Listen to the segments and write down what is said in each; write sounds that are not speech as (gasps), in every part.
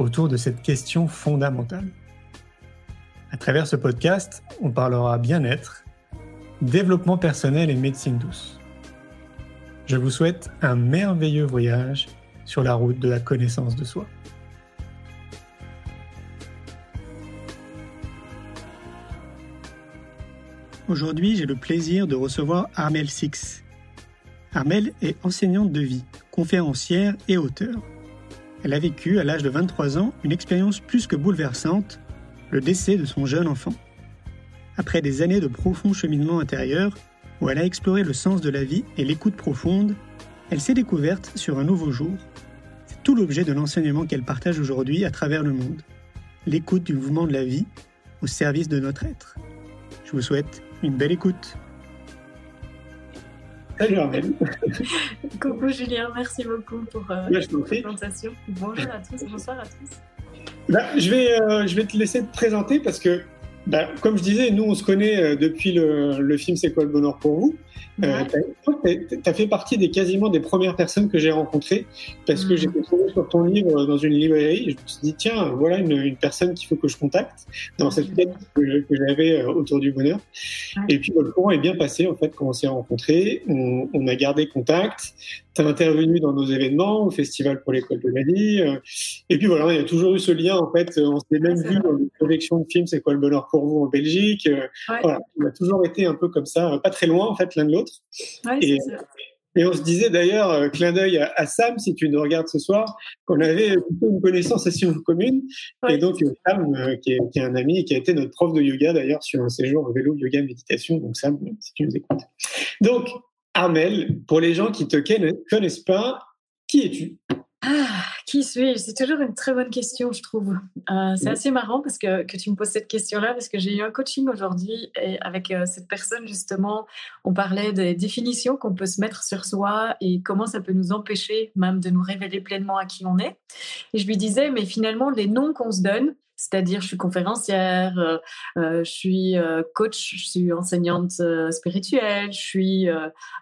autour de cette question fondamentale. À travers ce podcast, on parlera bien-être, développement personnel et médecine douce. Je vous souhaite un merveilleux voyage sur la route de la connaissance de soi. Aujourd'hui, j'ai le plaisir de recevoir Armel Six. Armel est enseignante de vie, conférencière et auteur. Elle a vécu, à l'âge de 23 ans, une expérience plus que bouleversante, le décès de son jeune enfant. Après des années de profond cheminement intérieur, où elle a exploré le sens de la vie et l'écoute profonde, elle s'est découverte sur un nouveau jour. C'est tout l'objet de l'enseignement qu'elle partage aujourd'hui à travers le monde. L'écoute du mouvement de la vie au service de notre être. Je vous souhaite une belle écoute. Salut Armel. Coucou Julien, merci beaucoup pour euh, t'en prie. présentation. Bonjour à tous, bonsoir à tous. Bah, je, vais, euh, je vais te laisser te présenter parce que, bah, comme je disais, nous on se connaît euh, depuis le, le film C'est quoi le bonheur pour vous? Euh, Ouais. Tu as fait partie des quasiment des premières personnes que j'ai rencontrées parce que Mhm. j'ai trouvé sur ton livre dans une librairie et je me suis dit tiens voilà une, une personne qu'il faut que je contacte dans cette quête que, que j'avais euh, autour du bonheur. Ouais. et puis le courant est bien passé en fait quand on s'est rencontrés. On, on a gardé contact. Tu as intervenu dans nos événements au festival pour l'école de la vie euh, et puis voilà il y a toujours eu ce lien en fait on s'est même vu dans une projection de film c'est quoi le bonheur pour vous en Belgique euh, Ouais. voilà on a toujours été un peu comme ça pas très loin en fait l'un de l'autre Ouais, Et- on se disait d'ailleurs, euh, clin d'œil à, à Sam, si tu nous regardes ce soir, qu'on avait une connaissance assez commune. Ouais. Et donc, euh, Sam, euh, qui, est, qui est un ami et qui a été notre prof de yoga d'ailleurs sur un séjour en vélo, yoga, méditation. Donc, Sam, euh, si tu nous écoutes. Donc, Armel, pour les gens qui te conna- connaissent pas, qui es-tu? Ah, qui suis-je? C'est toujours une très bonne question, je trouve. Euh, c'est Oui. assez marrant parce que, que tu me poses cette question-là, parce que j'ai eu un coaching aujourd'hui et avec euh, cette personne, justement, on parlait des définitions qu'on peut se mettre sur soi et comment ça peut nous empêcher même de nous révéler pleinement à qui on est. Et je lui disais, mais finalement, les noms qu'on se donne, c'est-à-dire je suis conférencière, euh, euh, je suis euh, coach, je suis enseignante spirituelle, je suis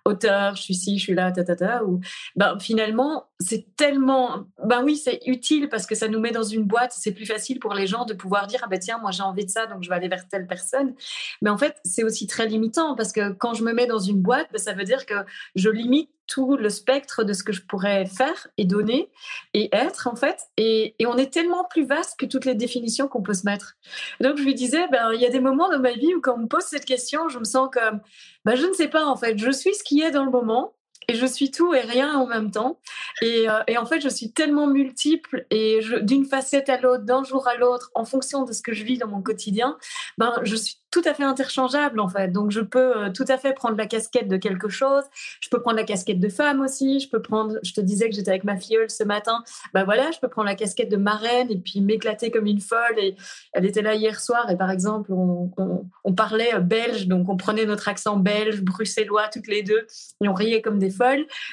auteur, je suis ci, je suis là, ta ta ta, ou ben, finalement, c'est tellement. Ben oui, c'est utile parce que ça nous met dans une boîte. C'est plus facile pour les gens de pouvoir dire Ah ben tiens, moi j'ai envie de ça, donc je vais aller vers telle personne. Mais en fait, c'est aussi très limitant parce que quand je me mets dans une boîte, ben, ça veut dire que je limite tout le spectre de ce que je pourrais faire et donner et être en fait. Et, on est tellement plus vaste que toutes les définitions qu'on peut se mettre. Et donc je lui disais, ben, il y a des moments dans ma vie où quand on me pose cette question, je me sens comme, ben, je ne sais pas en fait, je suis ce qui est dans le moment. Et je suis tout et rien en même temps. Et, euh, en fait, je suis tellement multiple et d'une facette à l'autre, d'un jour à l'autre, en fonction de ce que je vis dans mon quotidien, ben, je suis tout à fait interchangeable en fait. Donc, je peux euh, tout à fait prendre la casquette de quelque chose. Je peux prendre la casquette de femme aussi. Je peux prendre, je te disais que j'étais avec ma filleule ce matin. Ben voilà, je peux prendre la casquette de marraine et puis m'éclater comme une folle. Et elle était là hier soir et par exemple, on, on, on parlait euh, belge, donc on prenait notre accent belge, bruxellois toutes les deux et on riait comme des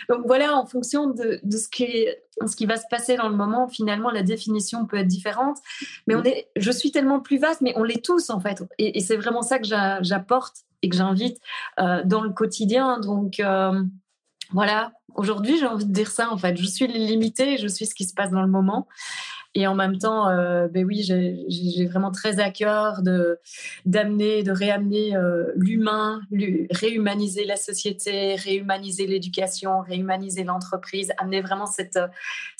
Donc voilà, en fonction de, ce, qui, va se passer dans le moment, finalement, la définition peut être différente. Mais on est, je suis tellement plus vaste, mais on l'est tous en fait. Et, c'est vraiment ça que j'a- j'apporte et que j'invite euh, dans le quotidien. Donc euh, voilà, aujourd'hui j'ai envie de dire ça en fait. Je suis limitée, je suis ce qui se passe dans le moment. Et en même temps, euh, ben oui, j'ai vraiment très à cœur de d'amener, de réamener euh, l'humain, l'hu- réhumaniser la société, réhumaniser l'éducation, réhumaniser l'entreprise, amener vraiment cette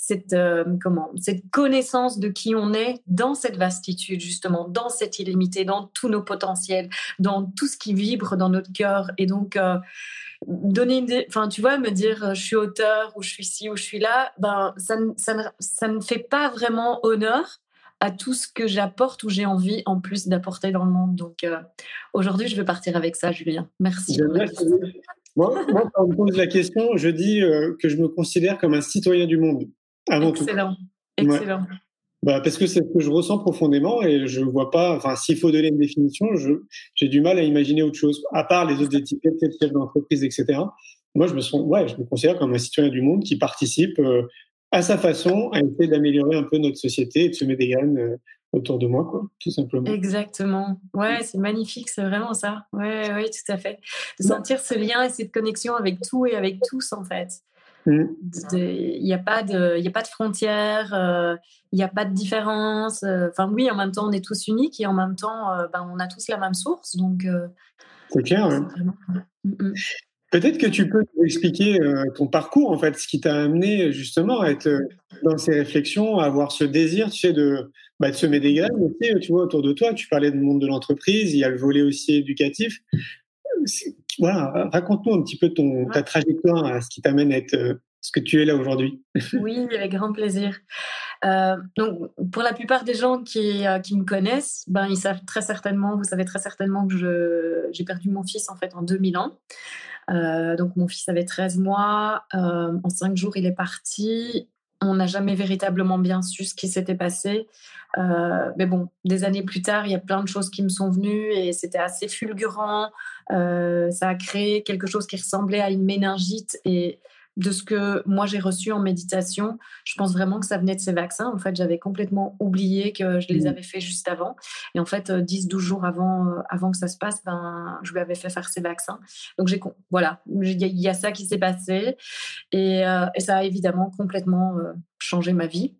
cette euh, comment cette connaissance de qui on est dans cette vastitude justement, dans cette illimité, dans tous nos potentiels, dans tout ce qui vibre dans notre cœur. Et donc euh, donner une, enfin tu vois, me dire euh, je suis auteur ou je suis ci ou je suis là, ben ça ne, ça ne, ça ne fait pas vraiment honneur à tout ce que j'apporte ou j'ai envie en plus d'apporter dans le monde. Donc aujourd'hui, je vais partir avec ça, Julien. Merci. Idée. Moi, moi, quand on me pose la question, je dis que je me considère comme un citoyen du monde, avant tout. Excellent. Excellent. bah parce que c'est ce que je ressens profondément et je vois pas. Enfin, s'il faut donner une définition, j'ai du mal à imaginer autre chose. À part les autres étiquettes, chef d'entreprise, etc. Moi, je me sens, ouais, je me considère comme un citoyen du monde qui participe euh, à sa façon à essayer d'améliorer un peu notre société et de semer des graines euh, autour de moi, quoi, tout simplement. Exactement. Ouais, c'est magnifique, c'est vraiment ça. Ouais, ouais, tout à fait. De sentir ce lien et cette connexion avec tout et avec tous, en fait. Mmh. Il n'y a, pas de, y a pas de frontières, euh, il n'y a pas de différence. Euh, enfin, oui, en même temps, on est tous uniques et en même temps, euh, ben, on a tous la même source. Donc, c'est clair. Mmh. Peut-être que tu peux nous expliquer ton parcours, en fait, ce qui t'a amené justement à être dans ces réflexions, à avoir ce désir, tu sais, de, bah, de semer des graines aussi, tu vois, autour de toi. Tu parlais du monde de l'entreprise, il y a le volet aussi éducatif voilà, raconte-nous un petit peu ton, ta trajectoire, ce qui t'amène à être euh, ce que tu es là aujourd'hui. (laughs) oui, avec grand plaisir. Euh, donc, pour la plupart des gens qui, euh, qui, me connaissent, ben, ils savent très certainement, vous savez très certainement que j'ai perdu mon fils en fait en 2000 ans. donc, mon fils avait 13 mois. en 5 jours, il est parti. On n'a jamais véritablement bien su ce qui s'était passé. Mais bon, des années plus tard, il y a plein de choses qui me sont venues et c'était assez fulgurant. Euh, ça a créé quelque chose qui ressemblait à une méningite et de ce que moi j'ai reçu en méditation, je pense vraiment que ça venait de ces vaccins. En fait, j'avais complètement oublié que je les mmh. avais fait juste avant. Et en fait, 10-12 euh, jours avant, avant que ça se passe, ben, je lui avais fait faire ces vaccins. Donc, j'ai, voilà, il y, a ça qui s'est passé. Et, et, ça a évidemment complètement changé ma vie.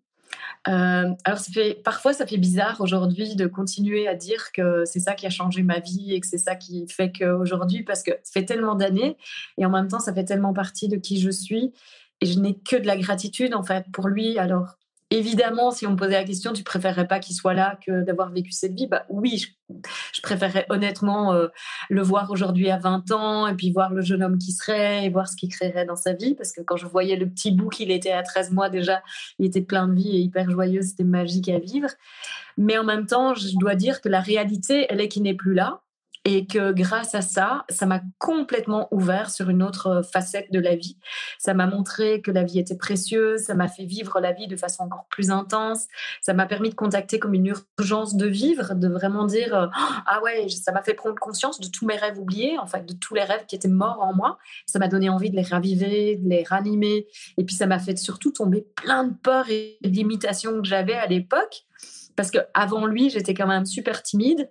Euh, alors, parfois, ça fait bizarre aujourd'hui de continuer à dire que c'est ça qui a changé ma vie et que c'est ça qui fait qu'aujourd'hui, parce que ça fait tellement d'années et en même temps, ça fait tellement partie de qui je suis et je n'ai que de la gratitude en fait pour lui. Alors, Évidemment, si on me posait la question, tu préférerais pas qu'il soit là que d'avoir vécu cette vie? Bah oui, je, préférerais honnêtement euh, le voir aujourd'hui à 20 ans et puis voir le jeune homme qui serait et voir ce qu'il créerait dans sa vie. Parce que quand je voyais le petit bout qu'il était à 13 mois déjà, il était plein de vie et hyper joyeux, c'était magique à vivre. Mais en même temps, je dois dire que la réalité, elle est qu'il n'est plus là et que grâce à ça, ça m'a complètement ouvert sur une autre euh, facette de la vie. Ça m'a montré que la vie était précieuse, ça m'a fait vivre la vie de façon encore plus intense, ça m'a permis de contacter comme une urgence de vivre, de vraiment dire euh, ah ouais, ça m'a fait prendre conscience de tous mes rêves oubliés, en fait, de tous les rêves qui étaient morts en moi. Ça m'a donné envie de les raviver, de les ranimer, et puis ça m'a fait surtout tomber plein de peurs et d'imitations que j'avais à l'époque parce que avant lui, j'étais quand même super timide.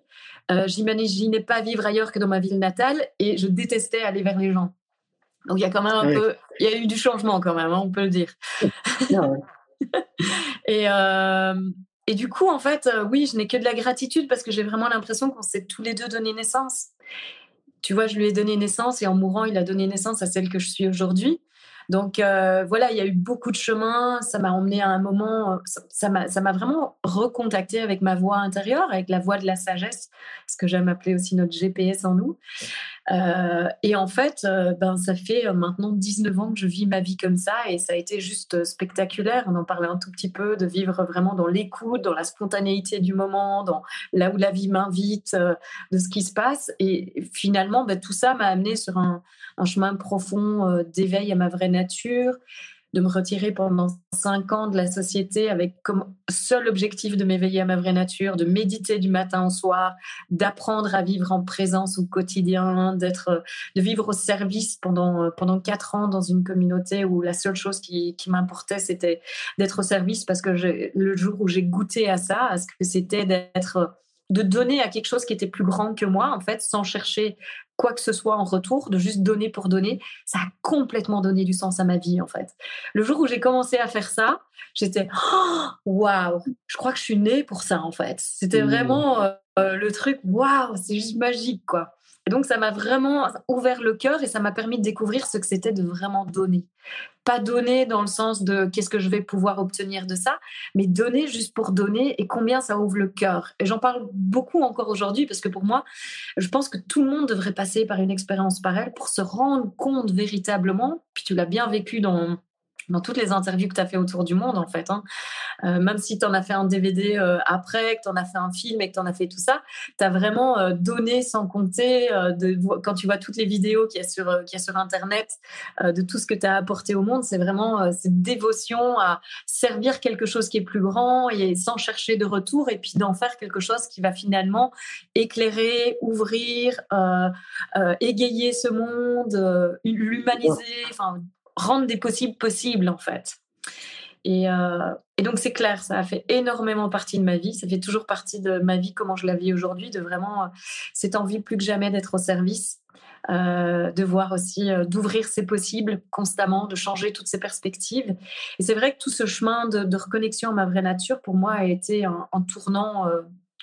Euh, J'imaginais pas vivre ailleurs que dans ma ville natale et je détestais aller vers les gens. Donc il y a quand même un peu, il y a eu du changement quand même, hein, on peut le dire. (laughs) et, euh, et du coup, en fait, euh, oui, je n'ai que de la gratitude parce que j'ai vraiment l'impression qu'on s'est tous les deux donné naissance. Tu vois, je lui ai donné naissance et en mourant, il a donné naissance à celle que je suis aujourd'hui. Donc euh, voilà, il y a eu beaucoup de chemin. Ça m'a emmené à un moment, euh, ça m'a vraiment recontacté avec ma voix intérieure, avec la voix de la sagesse, ce que j'aime appeler aussi notre GPS en nous. Euh, et en fait, ben, ça fait maintenant 19 ans que je vis ma vie comme ça et ça a été juste spectaculaire. On en parlait un tout petit peu, de vivre vraiment dans l'écoute, dans la spontanéité du moment, dans là où la vie m'invite, de ce qui se passe. Et finalement, ben, tout ça m'a amené sur un chemin profond d'éveil à ma vraie nature, de me retirer pendant cinq ans de la société avec comme seul objectif de m'éveiller à ma vraie nature, de méditer du matin au soir, d'apprendre à vivre en présence au quotidien, d'être, de vivre au service pendant pendant quatre ans dans une communauté où la seule chose qui, qui m'importait c'était d'être au service parce que le jour où j'ai goûté à ça, à ce que c'était d'être de donner à quelque chose qui était plus grand que moi, en fait, sans chercher quoi que ce soit en retour, de juste donner pour donner, ça a complètement donné du sens à ma vie, en fait. Le jour où j'ai commencé à faire ça, j'étais oh, (gasps) waouh, je crois que je suis née pour ça, en fait. C'était mmh. vraiment euh, le truc waouh, c'est juste magique, quoi. Donc, ça m'a vraiment ouvert le cœur et ça m'a permis de découvrir ce que c'était de vraiment donner. Pas donner dans le sens de qu'est-ce que je vais pouvoir obtenir de ça, mais donner juste pour donner et combien ça ouvre le cœur. Et j'en parle beaucoup encore aujourd'hui parce que pour moi, je pense que tout le monde devrait passer par une expérience pareille pour se rendre compte véritablement, puis tu l'as bien vécu dans dans toutes les interviews que tu as fait autour du monde, en fait. Hein. Euh, même si tu en as fait un DVD euh, après, que tu en as fait un film et que tu en as fait tout ça, tu as vraiment euh, donné sans compter, de, quand tu vois toutes les vidéos qu'il y, a sur, qu'il y a sur Internet, de tout ce que tu as apporté au monde, c'est vraiment cette dévotion à servir quelque chose qui est plus grand et sans chercher de retour, et puis d'en faire quelque chose qui va finalement éclairer, ouvrir, égayer ce monde, l'humaniser, enfin rendre des possibles possibles en fait. Et, euh, et donc c'est clair, ça a fait énormément partie de ma vie, ça fait toujours partie de ma vie, comment je la vis aujourd'hui, de vraiment euh, cette envie plus que jamais d'être au service, euh, de voir aussi, d'ouvrir ses possibles constamment, de changer toutes ces perspectives. Et c'est vrai que tout ce chemin de, reconnexion à ma vraie nature, pour moi, a été un, un tournant,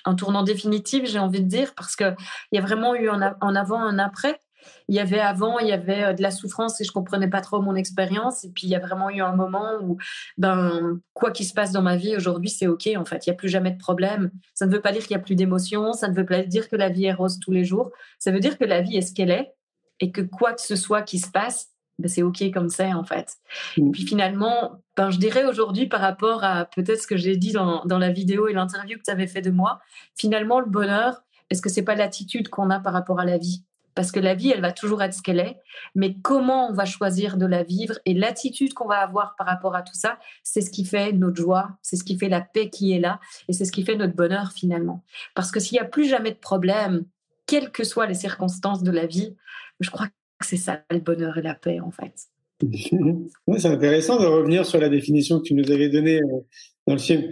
un tournant définitif, j'ai envie de dire, parce qu'il y a vraiment eu un, en avant, un après. Il y avait avant, il y avait euh, de la souffrance et je comprenais pas trop mon expérience. Et puis il y a vraiment eu un moment où, ben, quoi qu'il se passe dans ma vie aujourd'hui, c'est ok. En fait, il y a plus jamais de problème. Ça ne veut pas dire qu'il y a plus d'émotions. Ça ne veut pas dire que la vie est rose tous les jours. Ça veut dire que la vie est ce qu'elle est et que quoi que ce soit qui se passe, ben, c'est ok comme c'est en fait. Et mmh. puis finalement, ben, je dirais aujourd'hui par rapport à peut-être ce que j'ai dit dans, dans la vidéo et l'interview que tu avais fait de moi, finalement le bonheur, est-ce que c'est pas l'attitude qu'on a par rapport à la vie? Parce que la vie, elle va toujours être ce qu'elle est, mais comment on va choisir de la vivre et l'attitude qu'on va avoir par rapport à tout ça, c'est ce qui fait notre joie, c'est ce qui fait la paix qui est là, et c'est ce qui fait notre bonheur finalement. Parce que s'il n'y a plus jamais de problème, quelles que soient les circonstances de la vie, je crois que c'est ça le bonheur et la paix en fait. (laughs) c'est intéressant de revenir sur la définition que tu nous avais donnée euh, dans le film.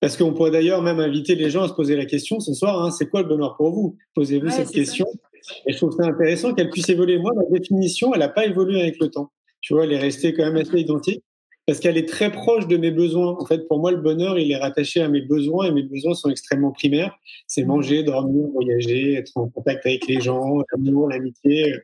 Parce qu'on pourrait d'ailleurs même inviter les gens à se poser la question ce soir, hein, c'est quoi le bonheur pour vous? Posez-vous cette question. Et je trouve ça intéressant qu'elle puisse évoluer. Moi, ma définition, elle n'a pas évolué avec le temps. Tu vois, elle est restée quand même assez identique parce qu'elle est très proche de mes besoins. En fait, pour moi, le bonheur, il est rattaché à mes besoins et mes besoins sont extrêmement primaires. C'est manger, dormir, voyager, être en contact avec les gens, l'amour, l'amitié.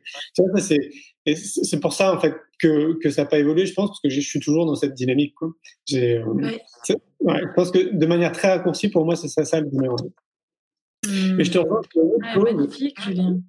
C'est, pour ça, en fait, que, que ça n'a pas évolué, je pense, parce que je suis toujours dans cette dynamique. Quoi. Euh, ouais. je pense que de manière très raccourcie, pour moi, c'est ça, ça le bonheur. Mmh. Mais je te rejoins magnifique, Julien.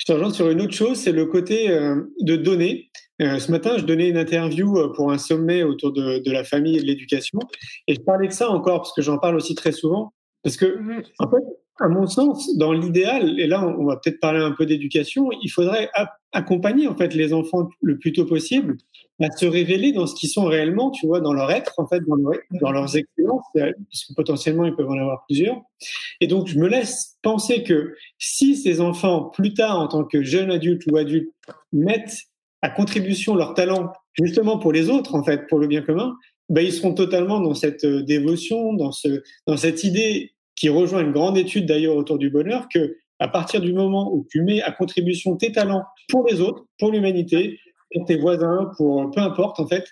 Je te rejoins sur une autre chose, c'est le côté euh, de donner. Euh, ce matin, je donnais une interview euh, pour un sommet autour de, de la famille et de l'éducation, et je parlais de ça encore parce que j'en parle aussi très souvent, parce que mmh. en fait, à mon sens, dans l'idéal, et là on va peut-être parler un peu d'éducation, il faudrait accompagner en fait les enfants le plus tôt possible à se révéler dans ce qu'ils sont réellement, tu vois, dans leur être en fait, dans, leurs expériences, parce que potentiellement ils peuvent en avoir plusieurs. Et donc je me laisse penser que si ces enfants plus tard en tant que jeunes adultes ou adultes mettent à contribution leur talent justement pour les autres en fait, pour le bien commun, ben, ils seront totalement dans cette euh, dévotion, dans ce, dans cette idée qui rejoint une grande étude d'ailleurs autour du bonheur, que à partir du moment où tu mets à contribution tes talents pour les autres, pour l'humanité, pour tes voisins, pour peu importe en fait,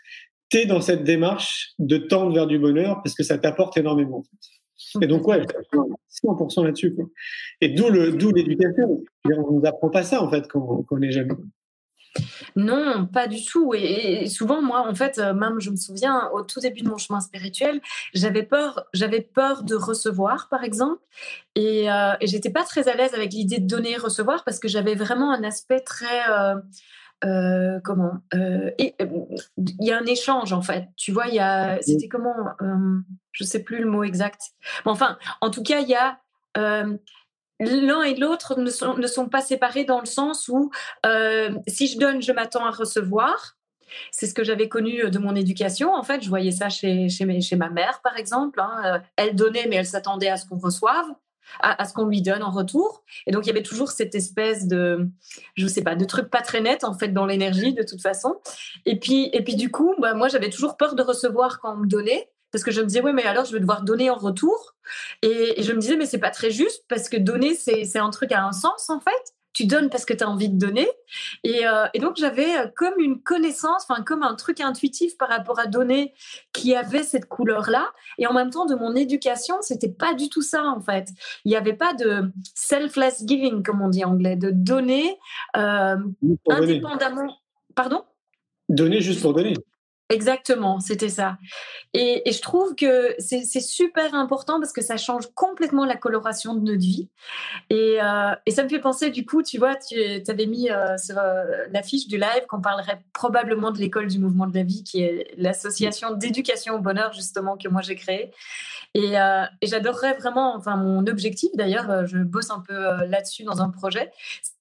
tu es dans cette démarche de tendre vers du bonheur parce que ça t'apporte énormément. Et donc ouais, 100% là-dessus. Et d'où le d'où l'éducation. On nous apprend pas ça en fait quand on est jeune. Non, pas du tout. Et, souvent, moi, en fait, euh, même je me souviens, au tout début de mon chemin spirituel, j'avais peur, j'avais peur de recevoir, par exemple, et, euh, j'étais pas très à l'aise avec l'idée de donner et recevoir parce que j'avais vraiment un aspect très euh comment Il y a un échange en fait. Tu vois, il y a, c'était comment Je sais plus le mot exact. Mais enfin, en tout cas, il y a l'un et l'autre ne sont, ne sont pas séparés dans le sens où euh, si je donne, je m'attends à recevoir. C'est ce que j'avais connu euh, de mon éducation. En fait, je voyais ça chez, chez, ma mère, par exemple. Hein. Euh, elle donnait, mais elle s'attendait à ce qu'on reçoive, à, à ce qu'on lui donne en retour. Et donc, il y avait toujours cette espèce de, je sais pas, de truc pas très net, en fait, dans l'énergie, de toute façon. Et puis, et puis du coup, bah, moi, j'avais toujours peur de recevoir quand on me donnait parce que je me disais oui mais alors je vais devoir donner en retour. Et, je me disais mais c'est pas très juste parce que donner c'est un truc à un sens en fait. Tu donnes parce que tu as envie de donner. Et, euh, et donc j'avais euh, comme une connaissance enfin comme un truc intuitif par rapport à donner qui avait cette couleur là et en même temps de mon éducation c'était pas du tout ça en fait. Il n'y avait pas de selfless giving comme on dit en anglais de donner euh, indépendamment. Pardon? Donner juste pour donner Exactement, c'était ça. Et, je trouve que c'est super important parce que ça change complètement la coloration de notre vie. Et, euh, ça me fait penser, du coup, tu vois, tu avais mis euh, sur euh, l'affiche du live qu'on parlerait probablement de l'école du mouvement de la vie, qui est l'association d'éducation au bonheur, justement, que moi j'ai créée. Et, et j'adorerais vraiment, enfin, mon objectif d'ailleurs, je bosse un peu là-dessus dans un projet,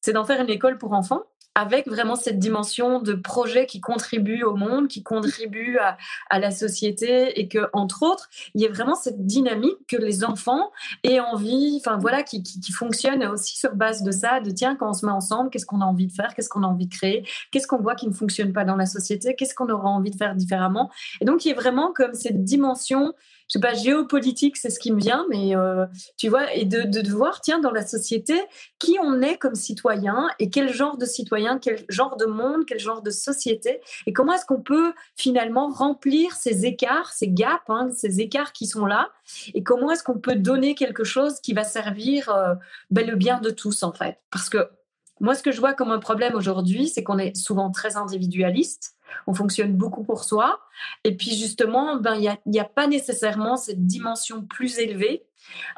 c'est d'en faire une école pour enfants avec vraiment cette dimension de projet qui contribue au monde, qui contribue à, la société et que, entre autres, il y ait vraiment cette dynamique que les enfants aient envie, enfin voilà, qui, qui, fonctionne aussi sur base de ça, de tiens, quand on se met ensemble, qu'est-ce qu'on a envie de faire, qu'est-ce qu'on a envie de créer, qu'est-ce qu'on voit qui ne fonctionne pas dans la société, qu'est-ce qu'on aura envie de faire différemment. Et donc, il y a vraiment comme cette dimension je sais pas, géopolitique, c'est ce qui me vient, mais euh, tu vois, et de, de, voir, tiens, dans la société, qui on est comme citoyen et quel genre de citoyen, quel genre de monde, quel genre de société, et comment est-ce qu'on peut finalement remplir ces écarts, ces gaps, hein, ces écarts qui sont là, et comment est-ce qu'on peut donner quelque chose qui va servir euh, ben, le bien de tous, en fait? Parce que moi, ce que je vois comme un problème aujourd'hui, c'est qu'on est souvent très individualiste on fonctionne beaucoup pour soi. Et puis justement, ben, il n'y a, pas nécessairement cette dimension plus élevée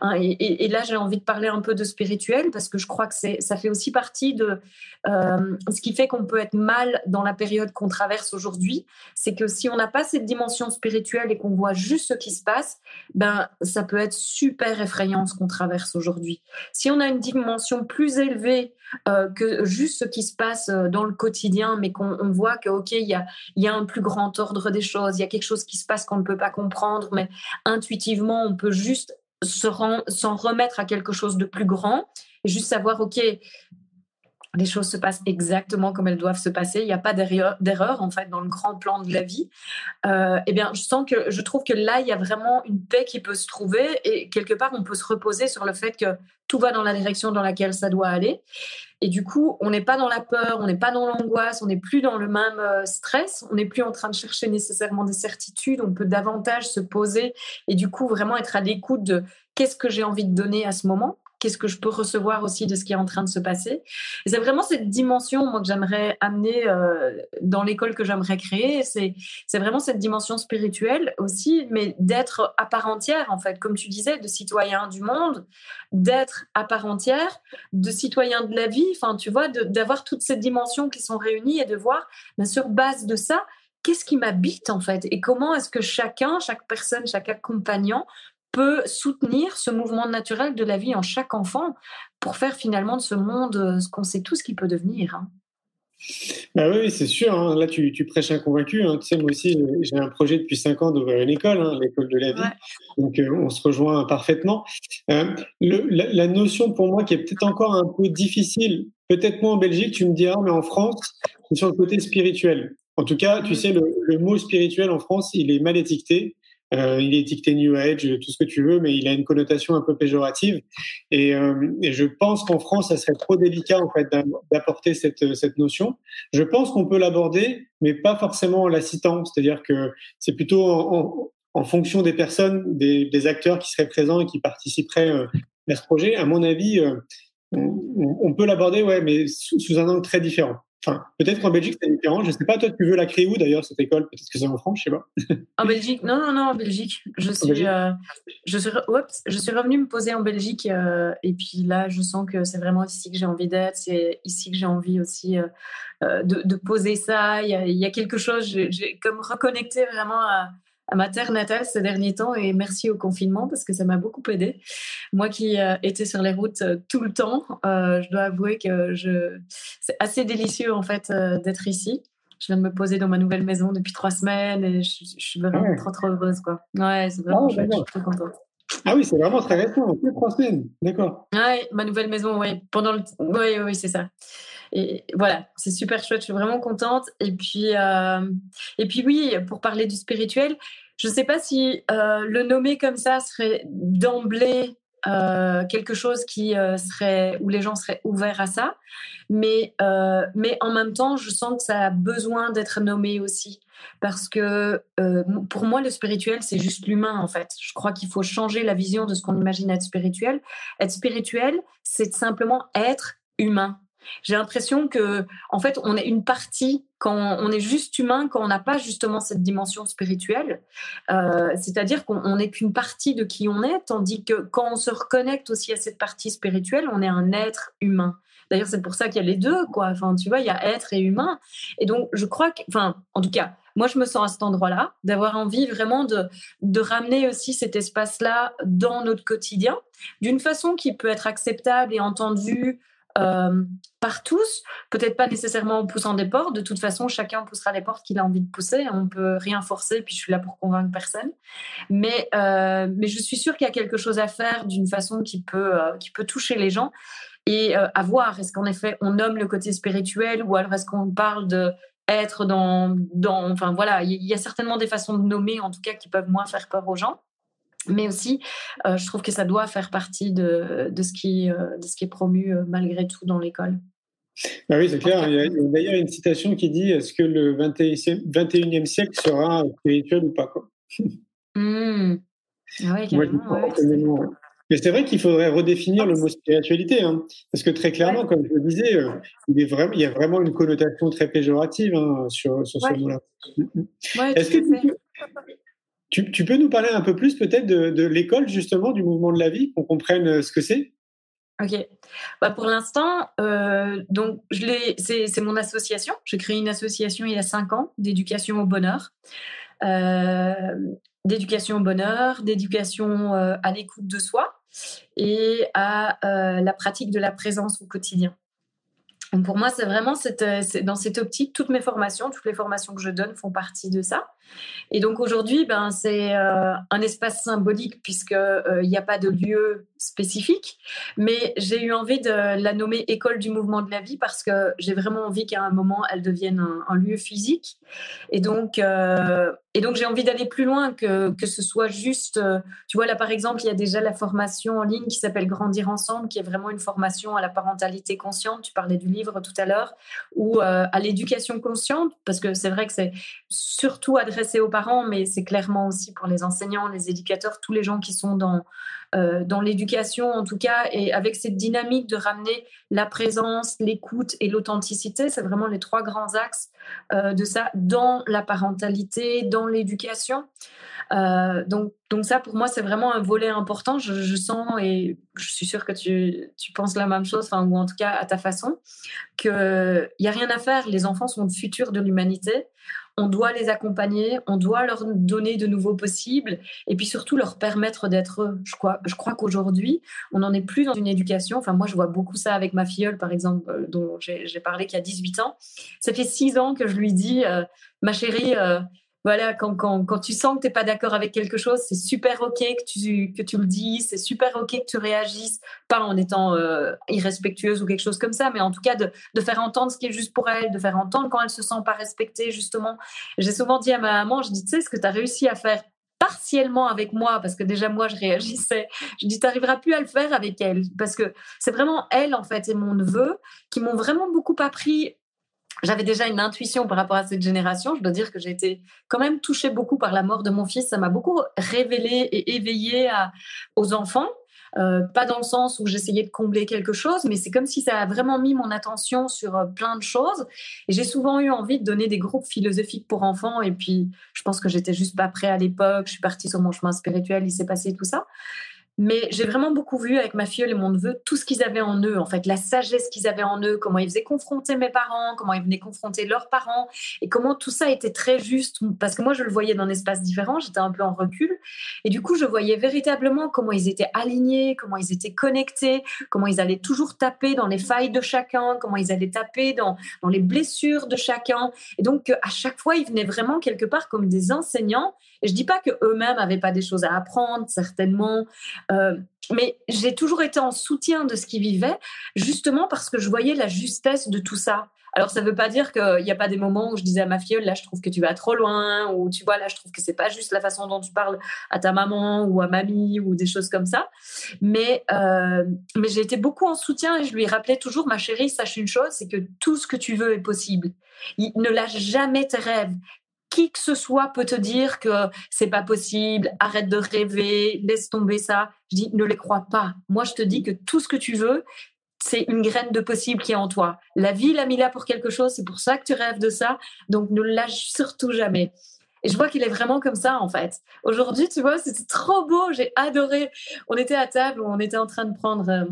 Hein, et, là, j'ai envie de parler un peu de spirituel parce que je crois que ça fait aussi partie de euh, ce qui fait qu'on peut être mal dans la période qu'on traverse aujourd'hui. C'est que si on n'a pas cette dimension spirituelle et qu'on voit juste ce qui se passe, ben, ça peut être super effrayant ce qu'on traverse aujourd'hui. Si on a une dimension plus élevée euh, que juste ce qui se passe euh, dans le quotidien, mais qu'on voit que ok, il y a, y a un plus grand ordre des choses, il y a quelque chose qui se passe qu'on ne peut pas comprendre, mais intuitivement, on peut juste s'en remettre à quelque chose de plus grand et juste savoir, OK, les choses se passent exactement comme elles doivent se passer. Il n'y a pas d'erreur en fait dans le grand plan de la vie. Euh, eh bien, je sens que je trouve que là, il y a vraiment une paix qui peut se trouver et quelque part, on peut se reposer sur le fait que tout va dans la direction dans laquelle ça doit aller. Et du coup, on n'est pas dans la peur, on n'est pas dans l'angoisse, on n'est plus dans le même euh, stress, on n'est plus en train de chercher nécessairement des certitudes, on peut davantage se poser et du coup vraiment être à l'écoute de qu'est-ce que j'ai envie de donner à ce moment qu'est-ce que je peux recevoir aussi de ce qui est en train de se passer. Et c'est vraiment cette dimension moi, que j'aimerais amener euh, dans l'école que j'aimerais créer. C'est, c'est vraiment cette dimension spirituelle aussi, mais d'être à part entière, en fait, comme tu disais, de citoyen du monde, d'être à part entière, de citoyen de la vie, enfin, tu vois, d'avoir toutes ces dimensions qui sont réunies et de voir, mais sur base de ça, qu'est-ce qui m'habite en fait? Et comment est-ce que chacun, chaque personne, chaque accompagnant peut soutenir ce mouvement naturel de la vie en chaque enfant pour faire finalement de ce monde euh, ce qu'on sait tous qu'il peut devenir. Hein. Bah oui, c'est sûr. Hein. Là, tu, prêches un convaincu. Hein. Tu sais, moi aussi, j'ai un projet depuis cinq ans d'ouvrir une école, l'école de la vie. Donc, euh, on se rejoint parfaitement. Euh, la, notion pour moi qui est peut-être encore un peu difficile, peut-être moins en Belgique, tu me diras, mais en France, c'est sur le côté spirituel. En tout cas, tu mmh. sais, le, mot spirituel en France, il est mal étiqueté. Euh, il est étiqueté New Age, tout ce que tu veux, mais il a une connotation un peu péjorative. Et, euh, et je pense qu'en France, ça serait trop délicat en fait d'apporter cette, cette notion. Je pense qu'on peut l'aborder, mais pas forcément en la citant. C'est-à-dire que c'est plutôt en, en, fonction des personnes, des, des, acteurs qui seraient présents et qui participeraient euh, à ce projet. À mon avis, euh, on, on, peut l'aborder, ouais, mais sous un angle très différent. Enfin, peut-être qu'en Belgique, c'est différent. Je ne sais pas, toi, tu veux la créer où d'ailleurs, cette école? Peut-être que c'est en France, je ne sais pas. En Belgique? Non, non, non, en Belgique. Je suis, euh, je suis, je suis revenue me poser en Belgique euh, et puis là, je sens que c'est vraiment ici que j'ai envie d'être. C'est ici que j'ai envie aussi euh, de, de, poser ça. Il y, a, il y a quelque chose, j'ai comme reconnecté vraiment à ma terre natale ces derniers temps et merci au confinement parce que ça m'a beaucoup aidé. Moi qui euh, étais sur les routes euh, tout le temps, euh, je dois avouer que je... c'est assez délicieux en fait d'être ici. Je viens de me poser dans ma nouvelle maison depuis trois semaines et je, suis vraiment ah trop trop heureuse quoi. Ouais, c'est vraiment ah, chouette, je suis trop contente. Ah oui, c'est vraiment très récent, plus trois semaines, d'accord. Ouais, ma nouvelle maison, oui. Pendant le, oui, oui, c'est ça. Et voilà, c'est super chouette, je suis vraiment contente. Et puis, euh, et puis oui, pour parler du spirituel, je ne sais pas si euh, le nommer comme ça serait d'emblée euh, quelque chose qui serait où les gens seraient ouverts à ça, mais mais en même temps, je sens que ça a besoin d'être nommé aussi parce que pour moi, le spirituel c'est juste l'humain en fait. Je crois qu'il faut changer la vision de ce qu'on imagine être spirituel. Être spirituel, c'est simplement être humain J'ai l'impression que, en fait, on est une partie quand on est juste humain, quand on n'a pas justement cette dimension spirituelle. Euh, c'est-à-dire qu'on n'est qu'une partie de qui on est, tandis que quand on se reconnecte aussi à cette partie spirituelle, on est un être humain. D'ailleurs, c'est pour ça qu'il y a les deux, quoi. Enfin, tu vois, il y a être et humain. Et donc, je crois que, enfin, en tout cas, moi, je me sens à cet endroit-là, d'avoir envie vraiment de, de ramener aussi cet espace-là dans notre quotidien, d'une façon qui peut être acceptable et entendue euh, par tous, peut-être pas nécessairement en poussant des portes. De toute façon, chacun poussera les portes qu'il a envie de pousser. On peut rien forcer, puis je suis là pour convaincre personne. Mais, euh, mais je suis sûre qu'il y a quelque chose à faire d'une façon qui peut, euh, qui peut toucher les gens et à voir. Est-ce qu'en effet on nomme le côté spirituel ou alors est-ce qu'on parle de être dans, dans enfin voilà, il y a certainement des façons de nommer en tout cas qui peuvent moins faire peur aux gens mais aussi, euh, je trouve que ça doit faire partie de, de ce, qui, euh, de ce qui est promu euh, malgré tout dans l'école. Bah oui, c'est clair. Il y a, d'ailleurs une citation qui dit Est-ce que le 21e, siècle sera spirituel ou pas quoi? Mmh. Ah ouais, Mais c'est vrai qu'il faudrait redéfinir le mot spiritualité, hein, parce que très clairement, comme je le disais, il, est vraiment, il y a vraiment une connotation très péjorative hein, sur, sur ce mot-là. Est-ce que tu, peux nous parler un peu plus peut-être de, l'école, justement, du mouvement de la vie, qu'on comprenne euh, ce que c'est? Ok. Bah pour l'instant, euh, c'est mon association. J'ai créé une association il y a cinq ans d'éducation au bonheur, euh, d'éducation au bonheur, d'éducation à l'écoute de soi et à la pratique de la présence au quotidien. Donc pour moi, c'est vraiment dans cette optique, toutes mes formations, toutes les formations que je donne font partie de ça. Et donc aujourd'hui, ben, c'est euh, un espace symbolique puisqu'il euh, n'y a pas de lieu spécifique, mais j'ai eu envie de la nommer école du mouvement de la vie parce que j'ai vraiment envie qu'à un moment, elle devienne un, lieu physique. Et donc, euh, donc j'ai envie d'aller plus loin que, que ce soit juste, tu vois, là par exemple, il y a déjà la formation en ligne qui s'appelle Grandir ensemble, qui est vraiment une formation à la parentalité consciente, tu parlais du livre tout à l'heure, ou à l'éducation consciente, parce que c'est vrai que c'est surtout adressé aux parents, mais c'est clairement aussi pour les enseignants, les éducateurs, tous les gens qui sont dans, euh, dans l'éducation en tout cas, et avec cette dynamique de ramener la présence, l'écoute et l'authenticité, c'est vraiment les trois grands axes euh, de ça dans la parentalité, dans l'éducation. Euh, donc, donc ça, pour moi, c'est vraiment un volet important. Je, sens, et je suis sûre que tu, tu penses la même chose, enfin, ou en tout cas à ta façon, qu'il n'y a rien à faire. Les enfants sont le futur de l'humanité on doit les accompagner, on doit leur donner de nouveaux possibles et puis surtout leur permettre d'être eux. Je crois, je crois qu'aujourd'hui, on n'en est plus dans une éducation. Enfin, moi, je vois beaucoup ça avec ma filleule, par exemple, euh, dont j'ai parlé qui a 18 ans. Ça fait 6 ans que je lui dis, euh, ma chérie, euh, voilà, quand, quand, quand, tu sens que tu n'es pas d'accord avec quelque chose, c'est super OK que tu, que tu le dis, c'est super OK que tu réagisses, pas en étant euh, irrespectueuse ou quelque chose comme ça, mais en tout cas de, de, faire entendre ce qui est juste pour elle, de faire entendre quand elle se sent pas respectée, justement. J'ai souvent dit à ma maman, je dis, tu sais, ce que tu as réussi à faire partiellement avec moi, parce que déjà moi je réagissais, je dis, tu n'arriveras plus à le faire avec elle, parce que c'est vraiment elle, en fait, et mon neveu qui m'ont vraiment beaucoup appris j'avais déjà une intuition par rapport à cette génération. Je dois dire que j'ai été quand même touchée beaucoup par la mort de mon fils. Ça m'a beaucoup révélé et éveillé aux enfants. Euh, pas dans le sens où j'essayais de combler quelque chose, mais c'est comme si ça a vraiment mis mon attention sur euh, plein de choses. Et j'ai souvent eu envie de donner des groupes philosophiques pour enfants. Et puis, je pense que j'étais juste pas prêt à l'époque. Je suis partie sur mon chemin spirituel. Il s'est passé tout ça. Mais j'ai vraiment beaucoup vu avec ma fille et mon neveu tout ce qu'ils avaient en eux, en fait, la sagesse qu'ils avaient en eux, comment ils faisaient confronter mes parents, comment ils venaient confronter leurs parents, et comment tout ça était très juste, parce que moi, je le voyais dans un espace différent, j'étais un peu en recul, et du coup, je voyais véritablement comment ils étaient alignés, comment ils étaient connectés, comment ils allaient toujours taper dans les failles de chacun, comment ils allaient taper dans, dans les blessures de chacun, et donc à chaque fois, ils venaient vraiment quelque part comme des enseignants, je dis pas que eux-mêmes avaient pas des choses à apprendre, certainement, euh, mais j'ai toujours été en soutien de ce qu'ils vivaient, justement parce que je voyais la justesse de tout ça. Alors, ça ne veut pas dire qu'il n'y a pas des moments où je disais à ma fille, là, je trouve que tu vas trop loin, ou tu vois, là, je trouve que c'est pas juste la façon dont tu parles à ta maman ou à mamie ou des choses comme ça. Mais, euh, mais j'ai été beaucoup en soutien et je lui rappelais toujours, ma chérie, sache une chose, c'est que tout ce que tu veux est possible. Il, ne lâche jamais tes rêves qui que ce soit peut te dire que c'est pas possible, arrête de rêver, laisse tomber ça. Je dis, ne les crois pas. Moi, je te dis que tout ce que tu veux, c'est une graine de possible qui est en toi. La vie l'a mis là pour quelque chose, c'est pour ça que tu rêves de ça. Donc ne lâche surtout jamais. Et je vois qu'il est vraiment comme ça, en fait. Aujourd'hui, tu vois, c'était trop beau, j'ai adoré. On était à table, on était en train de prendre euh,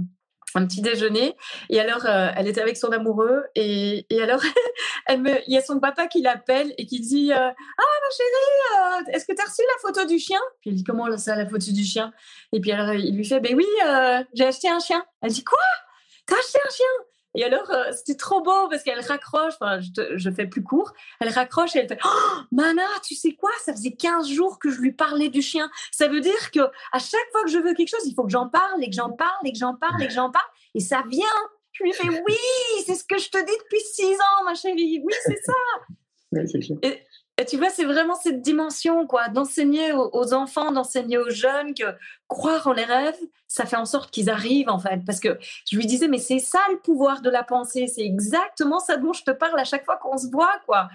un petit déjeuner. Et alors, euh, elle était avec son amoureux. Et, et alors, (laughs) il y a son papa qui l'appelle et qui dit euh, Ah, ma chérie, est-ce que tu as reçu la photo du chien? Puis elle dit Comment ça, la photo du chien? Et puis alors, il lui fait Ben oui, j'ai acheté un chien. Elle dit Quoi? T'as acheté un chien? Et alors, euh, c'était trop beau parce qu'elle raccroche, enfin, je, fais plus court, elle raccroche et elle fait oh, Mana, tu sais quoi? Ça faisait 15 jours que je lui parlais du chien. Ça veut dire que à chaque fois que je veux quelque chose, il faut que j'en parle et que j'en parle et que j'en parle et que j'en parle. Et ça vient. Je lui fais Oui, c'est ce que je te dis depuis 6 ans, ma chérie. Oui, c'est ça. Et tu vois, c'est vraiment cette dimension, quoi, d'enseigner aux, enfants, d'enseigner aux jeunes que croire en les rêves, ça fait en sorte qu'ils arrivent, en fait. Parce que je lui disais, mais c'est ça le pouvoir de la pensée. C'est exactement ça dont je te parle à chaque fois qu'on se voit, quoi.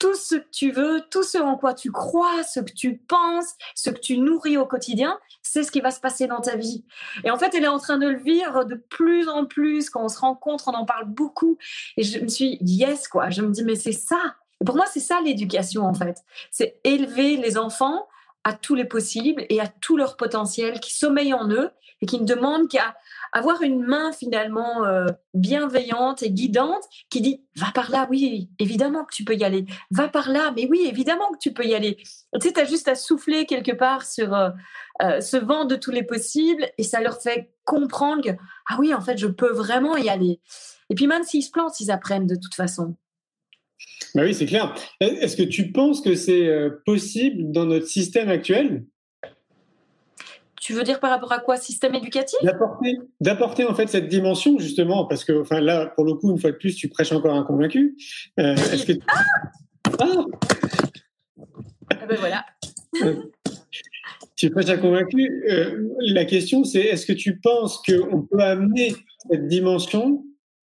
Tout ce que tu veux, tout ce en quoi tu crois, ce que tu penses, ce que tu nourris au quotidien, c'est ce qui va se passer dans ta vie. Et en fait, elle est en train de le vivre de plus en plus. Quand on se rencontre, on en parle beaucoup. Et je me suis, yes, quoi. Je me dis, mais c'est ça pour moi, c'est ça l'éducation, en fait. C'est élever les enfants à tous les possibles et à tout leur potentiel qui sommeille en eux et qui ne demandent qu'à avoir une main finalement euh, bienveillante et guidante qui dit va par là, oui, évidemment que tu peux y aller. Va par là, mais oui, évidemment que tu peux y aller. Tu sais, tu as juste à souffler quelque part sur euh, euh, ce vent de tous les possibles et ça leur fait comprendre que ah oui, en fait, je peux vraiment y aller. Et puis même s'ils se plantent, ils apprennent de toute façon. Bah oui, c'est clair. Est-ce que tu penses que c'est euh, possible dans notre système actuel? Tu veux dire par rapport à quoi? Système éducatif? D'apporter en fait cette dimension justement, parce que enfin là, pour le coup, une fois de plus, tu prêches encore un convaincu. Euh, est-ce que ah, ah, ah ben voilà. tu prêches un convaincu. Euh, la question, c'est est-ce que tu penses qu'on peut amener cette dimension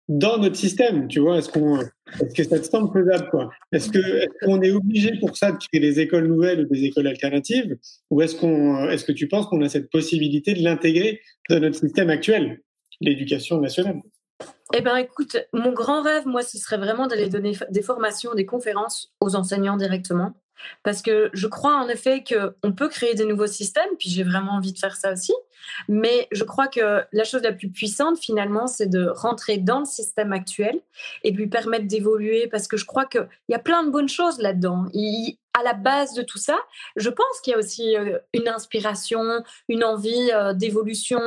dans notre système? Tu vois, est-ce qu'on est-ce que ça te semble faisable Est-ce que qu'on est obligé pour ça de créer des écoles nouvelles ou des écoles alternatives? Ou est-ce qu'on est-ce que tu penses qu'on a cette possibilité de l'intégrer dans notre système actuel, l'éducation nationale? Eh ben, écoute, mon grand rêve, moi, ce serait vraiment d'aller donner des formations, des conférences aux enseignants directement. Parce que je crois en effet qu'on peut créer des nouveaux systèmes, puis j'ai vraiment envie de faire ça aussi. Mais je crois que la chose la plus puissante, finalement, c'est de rentrer dans le système actuel et de lui permettre d'évoluer, parce que je crois qu'il y a plein de bonnes choses là-dedans. À la base de tout ça, je pense qu'il y a aussi euh, une inspiration, une envie euh, d'évolution,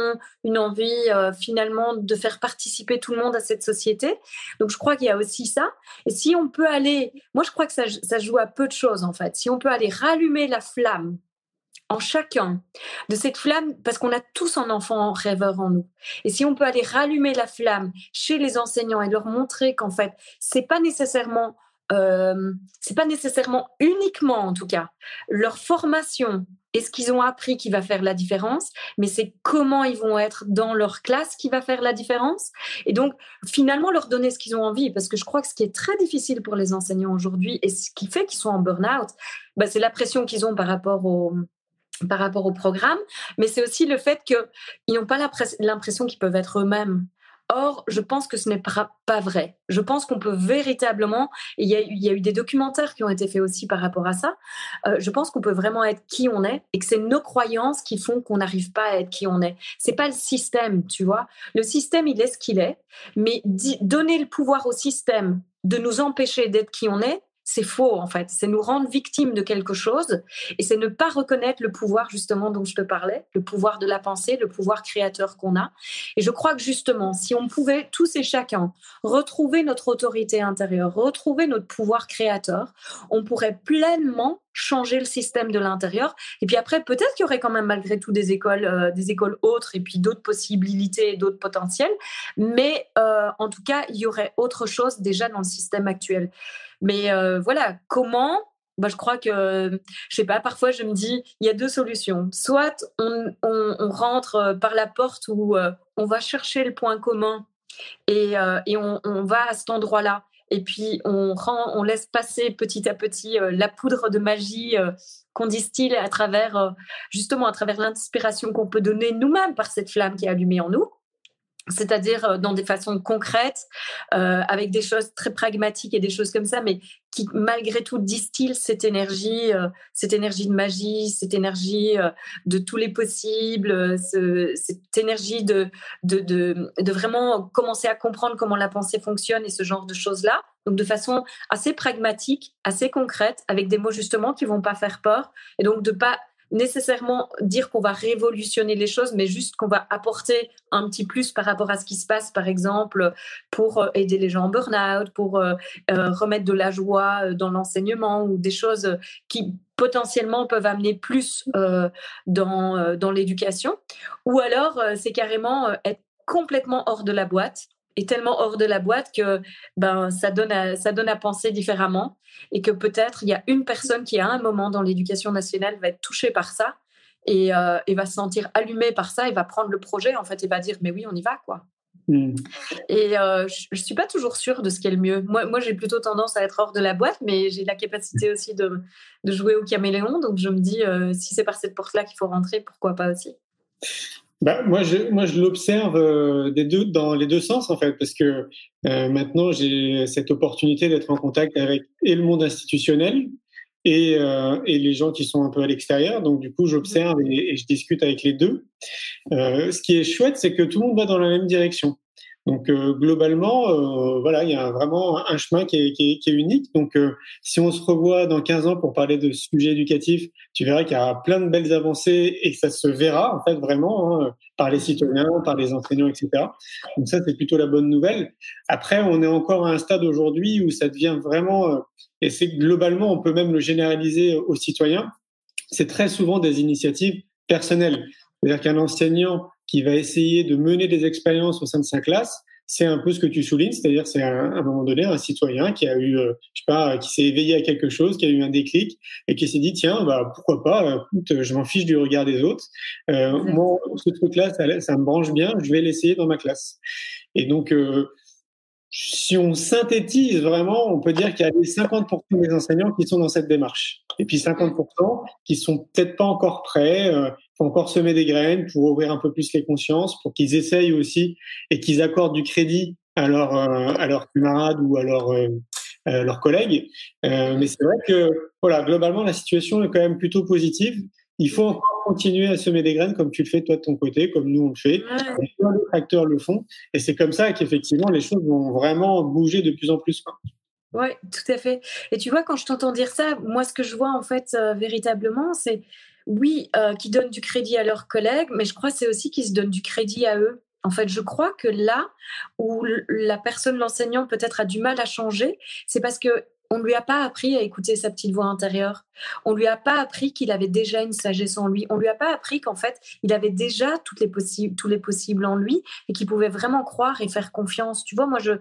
une envie euh, finalement de faire participer tout le monde à cette société. Donc je crois qu'il y a aussi ça. Et si on peut aller, moi je crois que ça, ça joue à peu de choses en fait. Si on peut aller rallumer la flamme en chacun de cette flamme, parce qu'on a tous un enfant rêveur en nous. Et si on peut aller rallumer la flamme chez les enseignants et leur montrer qu'en fait, c'est pas nécessairement, euh, c'est pas nécessairement uniquement, en tout cas, leur formation et ce qu'ils ont appris qui va faire la différence, mais c'est comment ils vont être dans leur classe qui va faire la différence. Et donc, finalement, leur donner ce qu'ils ont envie, parce que je crois que ce qui est très difficile pour les enseignants aujourd'hui et ce qui fait qu'ils sont en burn-out, bah, c'est la pression qu'ils ont par rapport au, par rapport au programme, mais c'est aussi le fait qu'ils n'ont pas l'impression qu'ils peuvent être eux-mêmes. Or, je pense que ce n'est pas vrai. Je pense qu'on peut véritablement, il y, a, eu des documentaires qui ont été faits aussi par rapport à ça, euh, je pense qu'on peut vraiment être qui on est et que c'est nos croyances qui font qu'on n'arrive pas à être qui on est. C'est pas le système, tu vois. Le système, il est ce qu'il est, mais donner le pouvoir au système de nous empêcher d'être qui on est, c'est faux en fait. C'est nous rendre victimes de quelque chose et c'est ne pas reconnaître le pouvoir justement dont je te parlais, le pouvoir de la pensée, le pouvoir créateur qu'on a. Et je crois que justement, si on pouvait tous et chacun retrouver notre autorité intérieure, retrouver notre pouvoir créateur, on pourrait pleinement changer le système de l'intérieur. Et puis après, peut-être qu'il y aurait quand même malgré tout des écoles, euh, des écoles autres et puis d'autres possibilités, d'autres potentiels. Mais euh, en tout cas, il y aurait autre chose déjà dans le système actuel. Mais euh, voilà, comment? Bah, je crois que, je sais pas, parfois je me dis, il y a deux solutions. Soit on, rentre par la porte où on va chercher le point commun et, on, va à cet endroit-là et puis on, laisse passer petit à petit euh, la poudre de magie euh, qu'on distille à travers, euh, justement, à travers l'inspiration qu'on peut donner nous-mêmes par cette flamme qui est allumée en nous. C'est-à-dire euh, dans des façons concrètes, euh, avec des choses très pragmatiques et des choses comme ça, mais qui malgré tout distillent cette énergie, euh, cette énergie de magie, cette énergie de tous les possibles, cette énergie de, de, de, de, vraiment commencer à comprendre comment la pensée fonctionne et ce genre de choses-là. Donc de façon assez pragmatique, assez concrète, avec des mots justement qui vont pas faire peur, et donc de pas nécessairement dire qu'on va révolutionner les choses, mais juste qu'on va apporter un petit plus par rapport à ce qui se passe, par exemple, pour euh, aider les gens en burn-out, pour euh, euh, remettre de la joie dans l'enseignement ou des choses qui potentiellement peuvent amener plus dans, dans l'éducation. Ou alors, c'est carrément être complètement hors de la boîte est tellement hors de la boîte que ben ça donne à, ça donne à penser différemment et que peut-être il y a une personne qui à un moment dans l'éducation nationale va être touchée par ça et, euh, va se sentir allumée par ça et va prendre le projet en fait et va dire mais oui on y va quoi. Hmm. Et euh, je, ne suis pas toujours sûre de ce qui est le mieux. Moi, moi j'ai plutôt tendance à être hors de la boîte, mais j'ai la capacité aussi de, de, jouer au caméléon. Donc je me dis, euh, si c'est par cette porte-là qu'il faut rentrer, pourquoi pas aussi bah, moi, je, moi, je l'observe euh, dans les deux sens, en fait, parce que euh, maintenant, j'ai cette opportunité d'être en contact avec et le monde institutionnel et, euh, et les gens qui sont un peu à l'extérieur. Donc, du coup, j'observe et, et, je discute avec les deux. Euh, ce qui est chouette, c'est que tout le monde va dans la même direction. Donc euh, globalement, euh, voilà, il y a vraiment un chemin qui est, unique. Donc euh, si on se revoit dans 15 ans pour parler de sujets éducatifs, tu verras qu'il y a plein de belles avancées et que ça se verra en fait vraiment hein, par les citoyens, par les enseignants, etc. Donc ça c'est plutôt la bonne nouvelle. Après, on est encore à un stade aujourd'hui où ça devient vraiment, et c'est globalement, on peut même le généraliser aux citoyens. C'est très souvent des initiatives personnelles. C'est-à-dire qu'un enseignant qui va essayer de mener des expériences au sein de sa classe, c'est un peu ce que tu soulignes, c'est-à-dire c'est à un moment donné un citoyen qui a eu, euh, je sais pas, qui s'est éveillé à quelque chose, qui a eu un déclic et qui s'est dit tiens, bah pourquoi pas, euh, écoute, je m'en fiche du regard des autres. Euh, moi, ce truc-là, ça, ça, me branche bien, je vais l'essayer dans ma classe. Et donc euh, si on synthétise vraiment, on peut dire qu'il y a les 50% des enseignants qui sont dans cette démarche. Et puis 50% qui sont peut-être pas encore prêts, euh, faut encore semer des graines pour ouvrir un peu plus les consciences, pour qu'ils essayent aussi et qu'ils accordent du crédit à, leur, euh, leurs camarades ou à, leur, euh, leurs collègues. Euh, mais c'est vrai que voilà, globalement, la situation est quand même plutôt positive il faut encore continuer à semer des graines comme tu le fais toi de ton côté, comme nous on le fait, ouais. comme acteurs le font. Et c'est comme ça qu'effectivement les choses vont vraiment bouger de plus en plus. Oui, tout à fait. Et tu vois, quand je t'entends dire ça, moi ce que je vois en fait euh, véritablement, c'est oui, euh, qui donnent du crédit à leurs collègues, mais je crois c'est aussi qu'ils se donnent du crédit à eux. En fait, je crois que là où la personne, l'enseignant, peut-être a du mal à changer, c'est parce que on ne lui a pas appris à écouter sa petite voix intérieure. On lui a pas appris qu'il avait déjà une sagesse en lui. On lui a pas appris qu'en fait, il avait déjà toutes les tous les possibles en lui et qu'il pouvait vraiment croire et faire confiance. Tu vois, moi, je,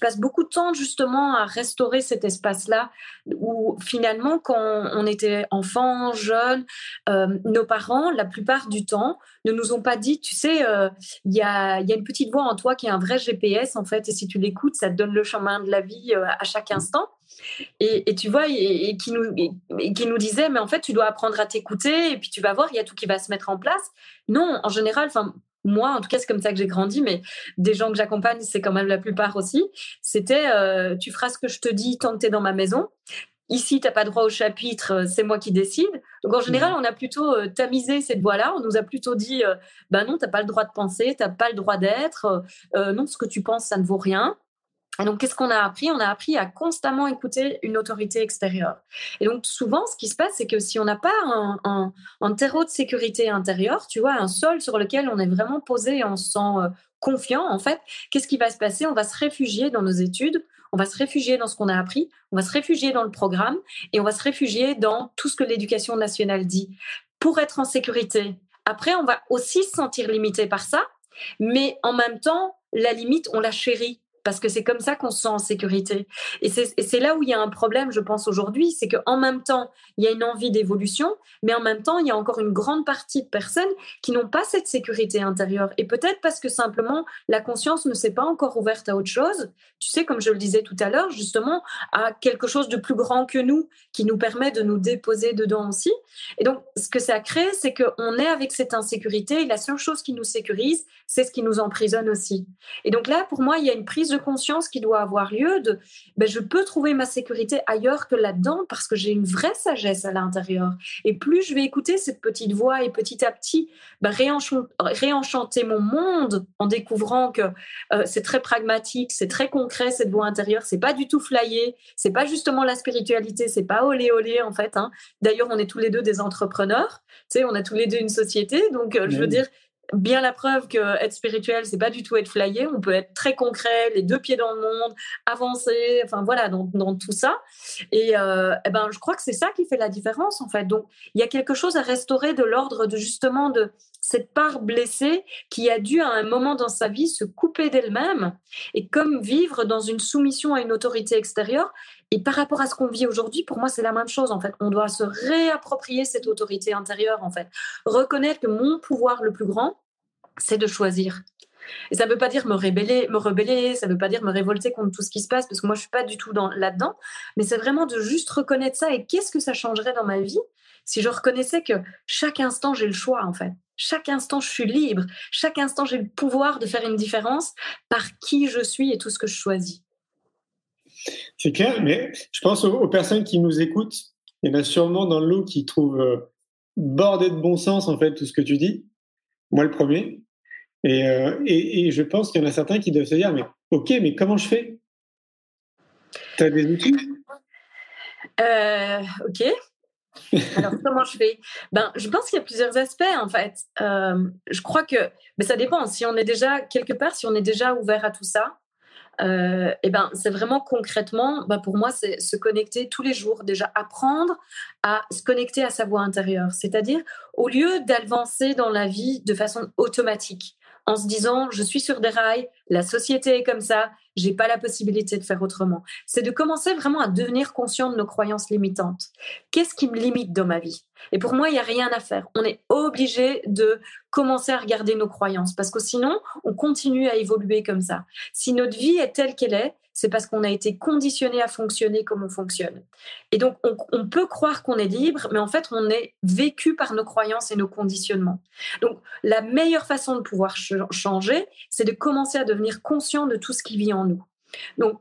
passe beaucoup de temps justement à restaurer cet espace-là où finalement, quand on était enfant, jeune, euh, nos parents, la plupart du temps, ne nous ont pas dit, tu sais, euh, il y, a, y, a, une petite voix en toi qui est un vrai GPS en fait, et si tu l'écoutes, ça te donne le chemin de la vie euh, à chaque instant. Et, et, tu vois, et, et qui nous, et, qui nous disait, mais en fait, tu dois apprendre à t'écouter, et puis tu vas voir, il y a tout qui va se mettre en place. Non, en général, enfin, moi, en tout cas, c'est comme ça que j'ai grandi, mais des gens que j'accompagne, c'est quand même la plupart aussi. C'était, euh, tu feras ce que je te dis tant que tu es dans ma maison. Ici, tu n'as pas droit au chapitre, euh, c'est moi qui décide. Donc, en général, mmh. on a plutôt euh, tamisé cette voie-là. On nous a plutôt dit, euh, ben non, tu n'as pas le droit de penser, tu n'as pas le droit d'être. Non, ce que tu penses, ça ne vaut rien. Et donc, qu'est-ce qu'on a appris? On a appris à constamment écouter une autorité extérieure. Et donc, souvent, ce qui se passe, c'est que si on n'a pas un, un, un, terreau de sécurité intérieure, tu vois, un sol sur lequel on est vraiment posé et on se sent euh, confiant, en fait, qu'est-ce qui va se passer? On va se réfugier dans nos études, on va se réfugier dans ce qu'on a appris, on va se réfugier dans le programme et on va se réfugier dans tout ce que l'éducation nationale dit pour être en sécurité. Après, on va aussi se sentir limité par ça, mais en même temps, la limite, on la chérit parce que c'est comme ça qu'on se sent en sécurité. Et c'est là où il y a un problème, je pense, aujourd'hui, c'est qu'en même temps, il y a une envie d'évolution, mais en même temps, il y a encore une grande partie de personnes qui n'ont pas cette sécurité intérieure. Et peut-être parce que simplement, la conscience ne s'est pas encore ouverte à autre chose, tu sais, comme je le disais tout à l'heure, justement, à quelque chose de plus grand que nous, qui nous permet de nous déposer dedans aussi. Et donc, ce que ça crée, c'est qu'on est avec cette insécurité, et la seule chose qui nous sécurise, c'est ce qui nous emprisonne aussi. Et donc là, pour moi, il y a une prise de conscience qui doit avoir lieu de ben, je peux trouver ma sécurité ailleurs que là-dedans parce que j'ai une vraie sagesse à l'intérieur. Et plus je vais écouter cette petite voix et petit à petit ben, réenchanter mon monde en découvrant que euh, c'est très pragmatique, c'est très concret cette voix intérieure, c'est pas du tout flyé, c'est pas justement la spiritualité, c'est pas olé olé en fait. Hein. D'ailleurs, on est tous les deux des entrepreneurs, tu sais, on a tous les deux une société, donc euh, je veux dire, bien la preuve que être spirituel, c'est pas du tout être flyé. On peut être très concret, les deux pieds dans le monde, avancer, enfin voilà, dans, tout ça. Et, euh, eh ben, je crois que c'est ça qui fait la différence en fait. Donc, il y a quelque chose à restaurer de l'ordre de justement de cette part blessée qui a dû à un moment dans sa vie se couper d'elle-même et comme vivre dans une soumission à une autorité extérieure. Et par rapport à ce qu'on vit aujourd'hui, pour moi, c'est la même chose en fait. On doit se réapproprier cette autorité intérieure en fait, reconnaître que mon pouvoir le plus grand, c'est de choisir. Et ça ne veut pas dire me rebeller, me rebeller, ça ne veut pas dire me révolter contre tout ce qui se passe, parce que moi, je ne suis pas du tout là-dedans, mais c'est vraiment de juste reconnaître ça et qu'est-ce que ça changerait dans ma vie si je reconnaissais que chaque instant, j'ai le choix, en fait. Chaque instant, je suis libre. Chaque instant, j'ai le pouvoir de faire une différence par qui je suis et tout ce que je choisis. C'est clair, mais je pense aux, personnes qui nous écoutent. Il y en a sûrement dans le lot qui trouvent euh, bordé de bon sens, en fait, tout ce que tu dis. Moi, le premier. Euh, et, et, je pense qu'il y en a certains qui doivent se dire, mais ok, mais comment je fais? Tu as des outils? Euh, Ok. Alors, (laughs) comment je fais? Ben, Je pense qu'il y a plusieurs aspects, en fait. Euh, je crois que mais ça dépend. Si on est déjà quelque part, si on est déjà ouvert à tout ça, et ben, c'est vraiment concrètement, ben pour moi, c'est se connecter tous les jours, déjà apprendre à se connecter à sa voix intérieure. C'est-à-dire, au lieu d'avancer dans la vie de façon automatique, en se disant je suis sur des rails, la société est comme ça, j'ai pas la possibilité de faire autrement. C'est de commencer vraiment à devenir conscient de nos croyances limitantes. Qu'est-ce qui me limite dans ma vie? Et pour moi, il y a rien à faire. On est obligé de commencer à regarder nos croyances parce que sinon, on continue à évoluer comme ça. Si notre vie est telle qu'elle est, c'est parce qu'on a été conditionné à fonctionner comme on fonctionne. Et donc, on, peut croire qu'on est libre, mais en fait, on est vécu par nos croyances et nos conditionnements. Donc, la meilleure façon de pouvoir changer, c'est de commencer à devenir conscient de tout ce qui vit en nous. Donc,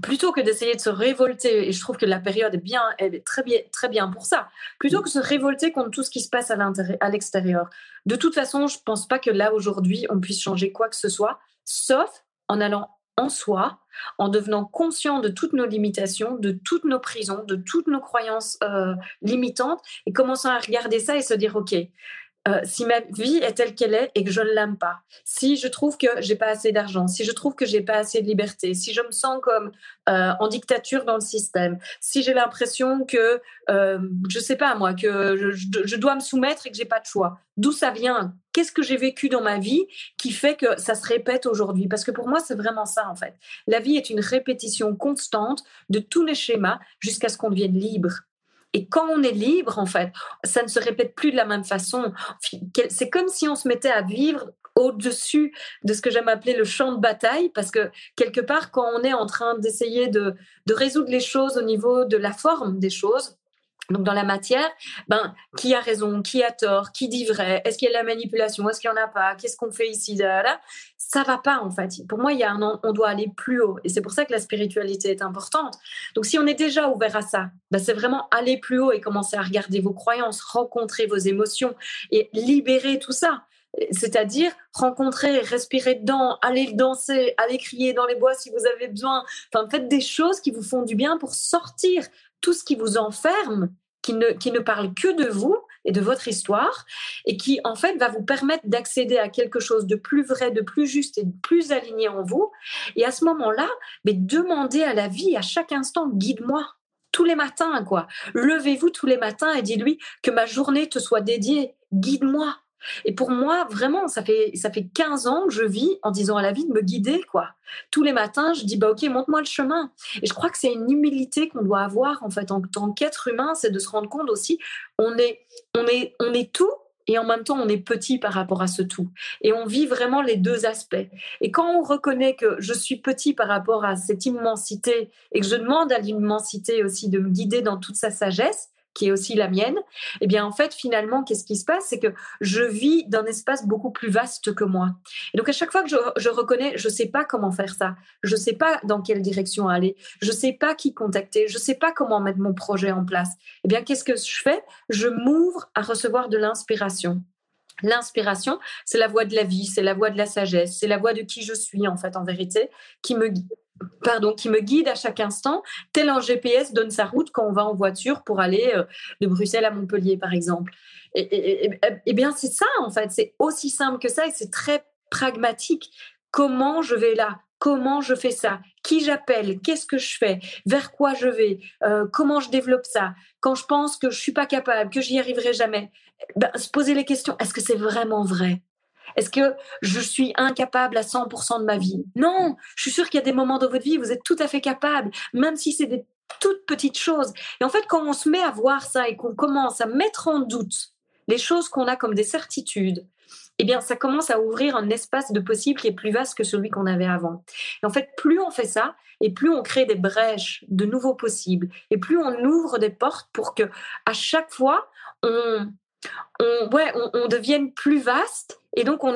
plutôt que d'essayer de se révolter, et je trouve que la période est bien, elle est très bien, très bien pour ça, plutôt que se révolter contre tout ce qui se passe à l'extérieur. De toute façon, je pense pas que là, aujourd'hui, on puisse changer quoi que ce soit, sauf en allant en soi, en devenant conscient de toutes nos limitations, de toutes nos prisons, de toutes nos croyances euh, limitantes, et commençant à regarder ça et se dire, OK, euh, si ma vie est telle qu'elle est et que je ne l'aime pas, si je trouve que j'ai pas assez d'argent, si je trouve que j'ai pas assez de liberté, si je me sens comme euh, en dictature dans le système, si j'ai l'impression que euh, je sais pas moi que je, je, dois me soumettre et que j'ai pas de choix, d'où ça vient? Qu'est-ce que j'ai vécu dans ma vie qui fait que ça se répète aujourd'hui? Parce que pour moi, c'est vraiment ça en fait. La vie est une répétition constante de tous les schémas jusqu'à ce qu'on devienne libre. Et quand on est libre, en fait, ça ne se répète plus de la même façon. C'est comme si on se mettait à vivre au-dessus de ce que j'aime appeler le champ de bataille, parce que quelque part, quand on est en train d'essayer de, résoudre les choses au niveau de la forme des choses, donc dans la matière, ben qui a raison, qui a tort, qui dit vrai, est-ce qu'il y a de la manipulation, est-ce qu'il n'y en a pas, qu'est-ce qu'on fait ici, là, là, ça va pas en fait. Pour moi, il y a un, on doit aller plus haut, et c'est pour ça que la spiritualité est importante. Donc si on est déjà ouvert à ça, ben, c'est vraiment aller plus haut et commencer à regarder vos croyances, rencontrer vos émotions et libérer tout ça. C'est-à-dire rencontrer, respirer dedans, aller danser, aller crier dans les bois si vous avez besoin. Enfin, faites des choses qui vous font du bien pour sortir tout ce qui vous enferme, qui ne, parle que de vous et de votre histoire, et qui en fait va vous permettre d'accéder à quelque chose de plus vrai, de plus juste et de plus aligné en vous. Et à ce moment-là, mais demandez à la vie à chaque instant, guide-moi tous les matins, quoi. Levez-vous tous les matins et dis-lui que ma journée te soit dédiée. Guide-moi. Et pour moi, vraiment, ça fait, ça fait 15 ans que je vis en disant à la vie de me guider, quoi. Tous les matins, je dis, bah, ok, montre-moi le chemin. Et je crois que c'est une humilité qu'on doit avoir, en fait, en tant qu'être humain, c'est de se rendre compte aussi, on est, on est, on est tout, et en même temps, on est petit par rapport à ce tout. Et on vit vraiment les deux aspects. Et quand on reconnaît que je suis petit par rapport à cette immensité et que je demande à l'immensité aussi de me guider dans toute sa sagesse, qui est aussi la mienne, eh bien en fait finalement qu'est-ce qui se passe? C'est que je vis dans un espace beaucoup plus vaste que moi. Et donc à chaque fois que je, je reconnais, je sais pas comment faire ça, je sais pas dans quelle direction aller, je sais pas qui contacter, je sais pas comment mettre mon projet en place. Eh bien qu'est-ce que je fais? Je m'ouvre à recevoir de l'inspiration. L'inspiration, c'est la voix de la vie, c'est la voix de la sagesse, c'est la voix de qui je suis en fait en vérité, qui me guide à chaque instant, tel un GPS donne sa route quand on va en voiture pour aller euh, de Bruxelles à Montpellier, par exemple. Et, et bien, c'est ça, en fait. C'est aussi simple que ça et c'est très pragmatique. Comment je vais là? Comment je fais ça? Qui j'appelle? Qu'est-ce que je fais? Vers quoi je vais? Euh, Comment je développe ça? Quand je pense que je suis pas capable, que j'y arriverai jamais, ben, se poser les questions. Est-ce que c'est vraiment vrai? Est-ce que je suis incapable à 100% de ma vie? Non, je suis sûre qu'il y a des moments dans votre vie où vous êtes tout à fait capable, même si c'est des toutes petites choses. Et en fait, quand on se met à voir ça et qu'on commence à mettre en doute les choses qu'on a comme des certitudes, eh bien, ça commence à ouvrir un espace de possible qui est plus vaste que celui qu'on avait avant. Et en fait, plus on fait ça, et plus on crée des brèches de nouveaux possibles, et plus on ouvre des portes pour que à chaque fois on on, ouais, on, devienne plus vaste et donc on,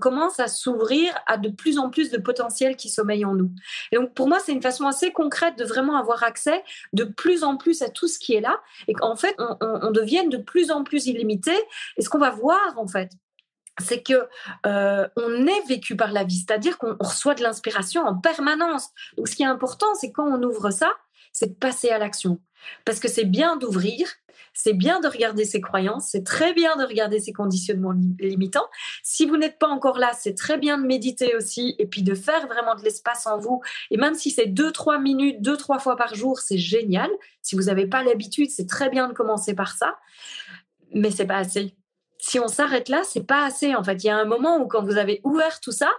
commence à s'ouvrir à de plus en plus de potentiel qui sommeille en nous. Et donc pour moi, c'est une façon assez concrète de vraiment avoir accès de plus en plus à tout ce qui est là et qu'en fait, on, on, devienne de plus en plus illimité. Et ce qu'on va voir en fait, c'est que euh, on est vécu par la vie, c'est-à-dire qu'on reçoit de l'inspiration en permanence. Donc ce qui est important, c'est quand on ouvre ça, c'est de passer à l'action. Parce que c'est bien d'ouvrir, c'est bien de regarder ses croyances, c'est très bien de regarder ses conditionnements limitants. Si vous n'êtes pas encore là, c'est très bien de méditer aussi et puis de faire vraiment de l'espace en vous. Et même si c'est deux, trois minutes, deux, trois fois par jour, c'est génial. Si vous n'avez pas l'habitude, c'est très bien de commencer par ça. Mais c'est pas assez. Si on s'arrête là, c'est pas assez. En fait, il y a un moment où quand vous avez ouvert tout ça,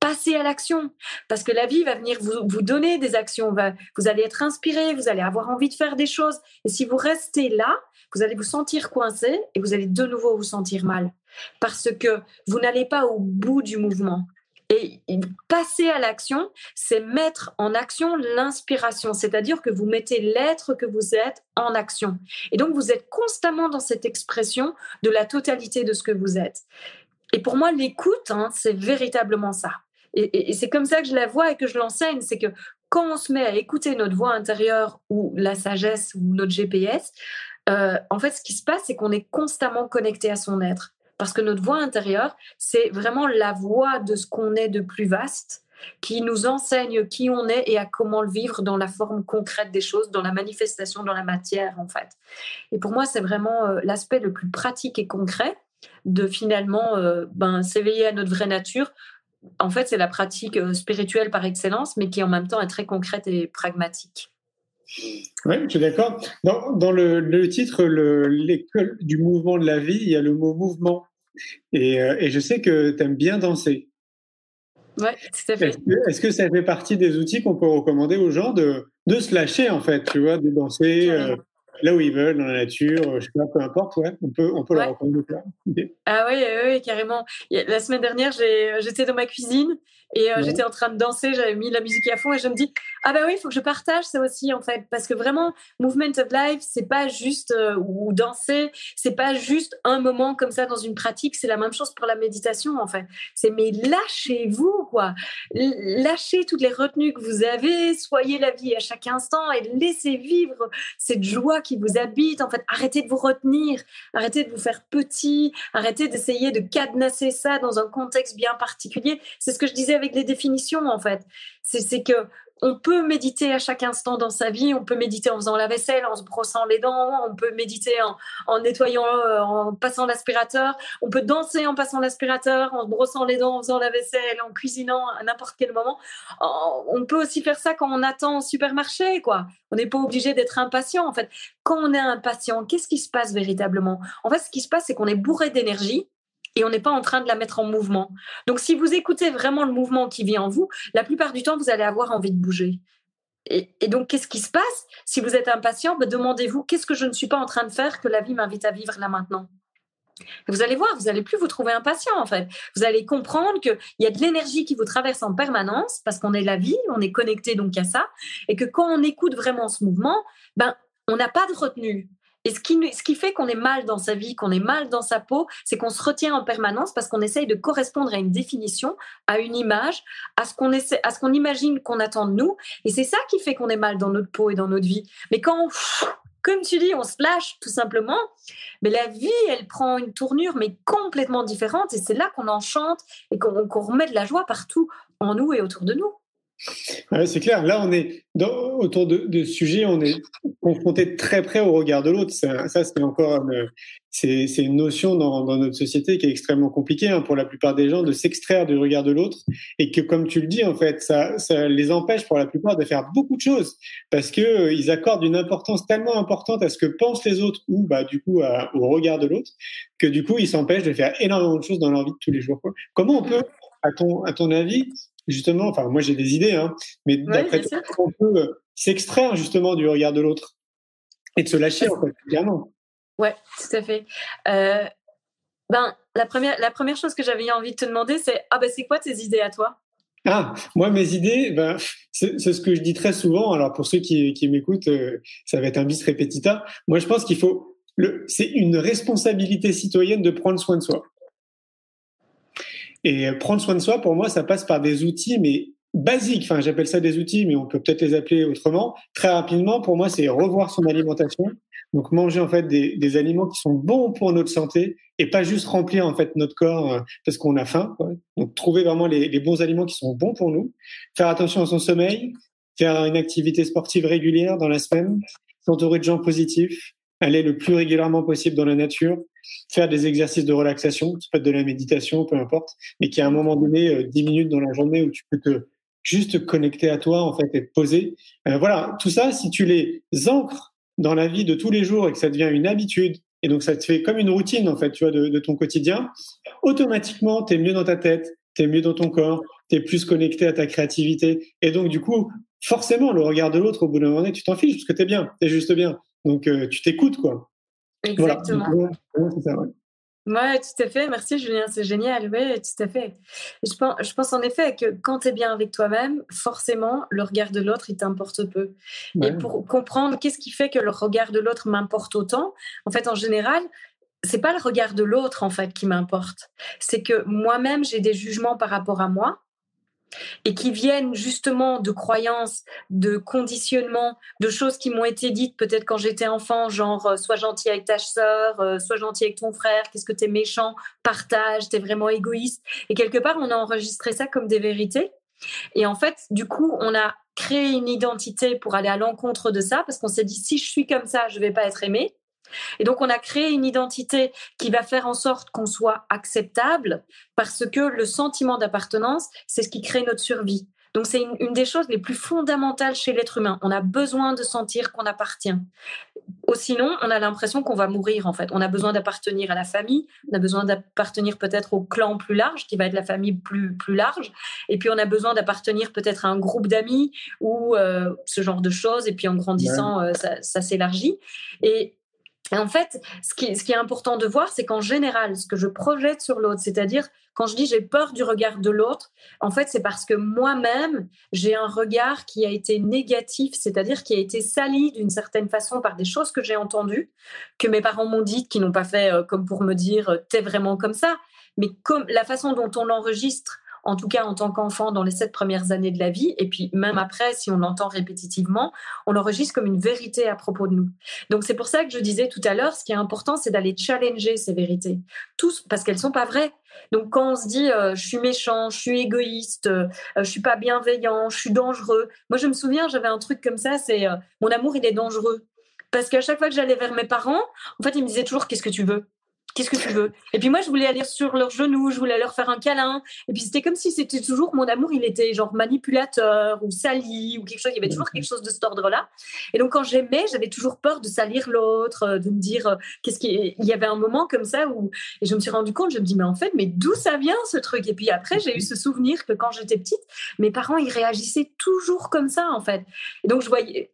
passez à l'action. Parce que la vie va venir vous, vous donner des actions. vous allez être inspiré, vous allez avoir envie de faire des choses. Et si vous restez là, vous allez vous sentir coincé et vous allez de nouveau vous sentir mal. Parce que vous n'allez pas au bout du mouvement. Et passer à l'action, c'est mettre en action l'inspiration, c'est-à-dire que vous mettez l'être que vous êtes en action. Et donc, vous êtes constamment dans cette expression de la totalité de ce que vous êtes. Et pour moi, l'écoute, hein, c'est véritablement ça. Et, c'est comme ça que je la vois et que je l'enseigne, c'est que quand on se met à écouter notre voix intérieure ou la sagesse ou notre GPS, euh, en fait, ce qui se passe, c'est qu'on est constamment connecté à son être. Parce que notre voix intérieure, c'est vraiment la voix de ce qu'on est de plus vaste, qui nous enseigne qui on est et à comment le vivre dans la forme concrète des choses, dans la manifestation, dans la matière, en fait. Et pour moi, c'est vraiment euh, l'aspect le plus pratique et concret de finalement euh, ben, s'éveiller à notre vraie nature. En fait, c'est la pratique spirituelle par excellence, mais qui en même temps est très concrète et pragmatique. Oui, je suis d'accord. Dans, le, titre, l'école du mouvement de la vie, il y a le mot mouvement. Et, euh, je sais que tu aimes bien danser. Oui, tout à fait. Est-ce que, ça fait partie des outils qu'on peut recommander aux gens de, de se lâcher, en fait, tu vois, de danser euh, là où ils veulent, dans la nature, je sais pas, peu importe, ouais, on peut, on peut leur recommander Ah oui, oui, carrément. La semaine dernière, j'étais dans ma cuisine et euh, j'étais en train de danser, j'avais mis la musique à fond et je me dis ah bah oui, il faut que je partage ça aussi en fait parce que vraiment movement of life, c'est pas juste euh, ou danser, c'est pas juste un moment comme ça dans une pratique, c'est la même chose pour la méditation en fait. C'est mais lâchez-vous quoi. Lâchez toutes les retenues que vous avez, soyez la vie à chaque instant et laissez vivre cette joie qui vous habite en fait. Arrêtez de vous retenir, arrêtez de vous faire petit, arrêtez d'essayer de cadenasser ça dans un contexte bien particulier. C'est ce que je disais avec les définitions en fait. C'est que on peut méditer à chaque instant dans sa vie, on peut méditer en faisant la vaisselle, en se brossant les dents, on peut méditer en, nettoyant, euh, en passant l'aspirateur, on peut danser en passant l'aspirateur, en se brossant les dents, en faisant la vaisselle, en cuisinant à n'importe quel moment. On peut aussi faire ça quand on attend au supermarché, quoi. On n'est pas obligé d'être impatient, en fait. Quand on est impatient, qu'est-ce qui se passe véritablement? En fait, ce qui se passe, c'est qu'on est bourré d'énergie, et on n'est pas en train de la mettre en mouvement. Donc, si vous écoutez vraiment le mouvement qui vit en vous, la plupart du temps, vous allez avoir envie de bouger. Et, donc, qu'est-ce qui se passe? Si vous êtes impatient, ben, demandez-vous qu'est-ce que je ne suis pas en train de faire que la vie m'invite à vivre là maintenant? Vous allez voir, vous allez plus vous trouver impatient en fait. Vous allez comprendre qu'il y a de l'énergie qui vous traverse en permanence parce qu'on est la vie, on est connecté donc à ça, et que quand on écoute vraiment ce mouvement, ben on n'a pas de retenue. Et ce qui, ce qui fait qu'on est mal dans sa vie, qu'on est mal dans sa peau, c'est qu'on se retient en permanence parce qu'on essaye de correspondre à une définition, à une image, à ce qu'on imagine qu'on attend de nous. Et c'est ça qui fait qu'on est mal dans notre peau et dans notre vie. Mais quand, comme tu dis, on se lâche tout simplement, mais la vie, elle prend une tournure, mais complètement différente. Et c'est là qu'on enchante et qu'on remet de la joie partout en nous et autour de nous c'est clair. Là, on est autour de, de, ce sujet, on est confronté très près au regard de l'autre. Ça, c'est encore c'est, une notion dans, notre société qui est extrêmement compliquée hein, pour la plupart des gens de s'extraire du regard de l'autre et que, comme tu le dis, en fait, ça, les empêche pour la plupart de faire beaucoup de choses parce que euh, ils accordent une importance tellement importante à ce que pensent les autres ou, bah, du coup, au regard de l'autre que, du coup, ils s'empêchent de faire énormément de choses dans leur vie de tous les jours. Comment on peut, à ton avis, justement, enfin moi j'ai des idées, hein, mais d'après toi, on peut euh, s'extraire justement du regard de l'autre et de se lâcher en fait, clairement. Ouais, tout à fait. Euh, ben la première, la première chose que j'avais envie de te demander, c'est ah ben c'est quoi tes idées à toi? Ah, moi, mes idées, ben, c'est ce que je dis très souvent. Alors, pour ceux qui, qui m'écoutent, euh, ça va être un bis repetita. Moi, je pense qu'il faut, c'est une responsabilité citoyenne de prendre soin de soi. Et euh, prendre soin de soi, pour moi, ça passe par des outils, mais basiques. Enfin, j'appelle ça des outils, mais on peut peut-être les appeler autrement. Très rapidement, pour moi, c'est revoir son alimentation. Donc, manger en fait des, des, aliments qui sont bons pour notre santé et pas juste remplir en fait notre corps euh, parce qu'on a faim. Quoi. Donc, trouver vraiment les, les, bons aliments qui sont bons pour nous. Faire attention à son sommeil, faire une activité sportive régulière dans la semaine, s'entourer de gens positifs, aller le plus régulièrement possible dans la nature, faire des exercices de relaxation, ça peut être de la méditation, peu importe, mais qui à un moment donné, 10 euh, minutes dans la journée où tu peux te juste connecter à toi, en fait, et te poser. Euh, voilà, tout ça, si tu les ancres dans la vie de tous les jours et que ça devient une habitude, et donc ça te fait comme une routine, en fait, tu vois, de, ton quotidien, automatiquement, tu es mieux dans ta tête, tu es mieux dans ton corps, tu es plus connecté à ta créativité. Et donc, du coup, forcément, le regard de l'autre, au bout d'un moment tu t'en fiches parce que tu es bien, tu es juste bien. Donc, euh, tu t'écoutes, quoi. Exactement. ouais. tout à fait. Merci, Julien. C'est génial. Oui, tout à fait. Je pense, je pense en effet que quand tu es bien avec toi-même, forcément, le regard de l'autre, il t'importe peu. Et pour comprendre qu'est-ce qui fait que le regard de l'autre m'importe autant, en fait, en général, c'est pas le regard de l'autre, en fait, qui m'importe. C'est que moi-même, j'ai des jugements par rapport à moi et qui viennent justement de croyances, de conditionnements, de choses qui m'ont été dites peut-être quand j'étais enfant, genre euh, sois gentil avec ta sœur, euh, sois gentil avec ton frère, qu'est-ce que t'es méchant, partage, t'es vraiment égoïste. Et quelque part, on a enregistré ça comme des vérités. Et en fait, du coup, on a créé une identité pour aller à l'encontre de ça, parce qu'on s'est dit si je suis comme ça, je vais pas être aimé. Et donc, on a créé une identité qui va faire en sorte qu'on soit acceptable parce que le sentiment d'appartenance, c'est ce qui crée notre survie. Donc, c'est une, des choses les plus fondamentales chez l'être humain. On a besoin de sentir qu'on appartient. Ou sinon, on a l'impression qu'on va mourir, en fait. On a besoin d'appartenir à la famille, on a besoin d'appartenir peut-être au clan plus large, qui va être la famille plus, plus large. Et puis, on a besoin d'appartenir peut-être à un groupe d'amis ou euh, ce genre de choses. Et puis, en grandissant, euh, ça, ça s'élargit. Et en fait, ce qui, ce qui est important de voir, c'est qu'en général, ce que je projette sur l'autre, c'est-à-dire quand je dis j'ai peur du regard de l'autre, en fait, c'est parce que moi-même, j'ai un regard qui a été négatif, c'est-à-dire qui a été sali d'une certaine façon par des choses que j'ai entendues, que mes parents m'ont dites, qui n'ont pas fait euh, comme pour me dire euh, t'es vraiment comme ça, mais comme la façon dont on l'enregistre en tout cas en tant qu'enfant dans les sept premières années de la vie, et puis même après, si on l'entend répétitivement, on l'enregistre comme une vérité à propos de nous. Donc c'est pour ça que je disais tout à l'heure, ce qui est important, c'est d'aller challenger ces vérités, tous parce qu'elles sont pas vraies. Donc quand on se dit euh, je suis méchant, je suis égoïste, euh, je suis pas bienveillant, je suis dangereux. Moi je me souviens, j'avais un truc comme ça, c'est euh, mon amour il est dangereux parce qu'à chaque fois que j'allais vers mes parents, en fait ils me disaient toujours qu'est-ce que tu veux? Qu'est-ce que tu veux? Et puis moi, je voulais aller sur leurs genoux, je voulais leur faire un câlin. Et puis c'était comme si c'était toujours mon amour, il était genre manipulateur ou sali ou quelque chose. Il y avait toujours quelque chose de cet ordre-là. Et donc quand j'aimais, j'avais toujours peur de salir l'autre, euh, de me dire euh, qu'est-ce qui. Il y avait un moment comme ça où et je me suis rendu compte, je me dis mais en fait, mais d'où ça vient ce truc? Et puis après, j'ai eu ce souvenir que quand j'étais petite, mes parents ils réagissaient toujours comme ça en fait. Et donc je voyais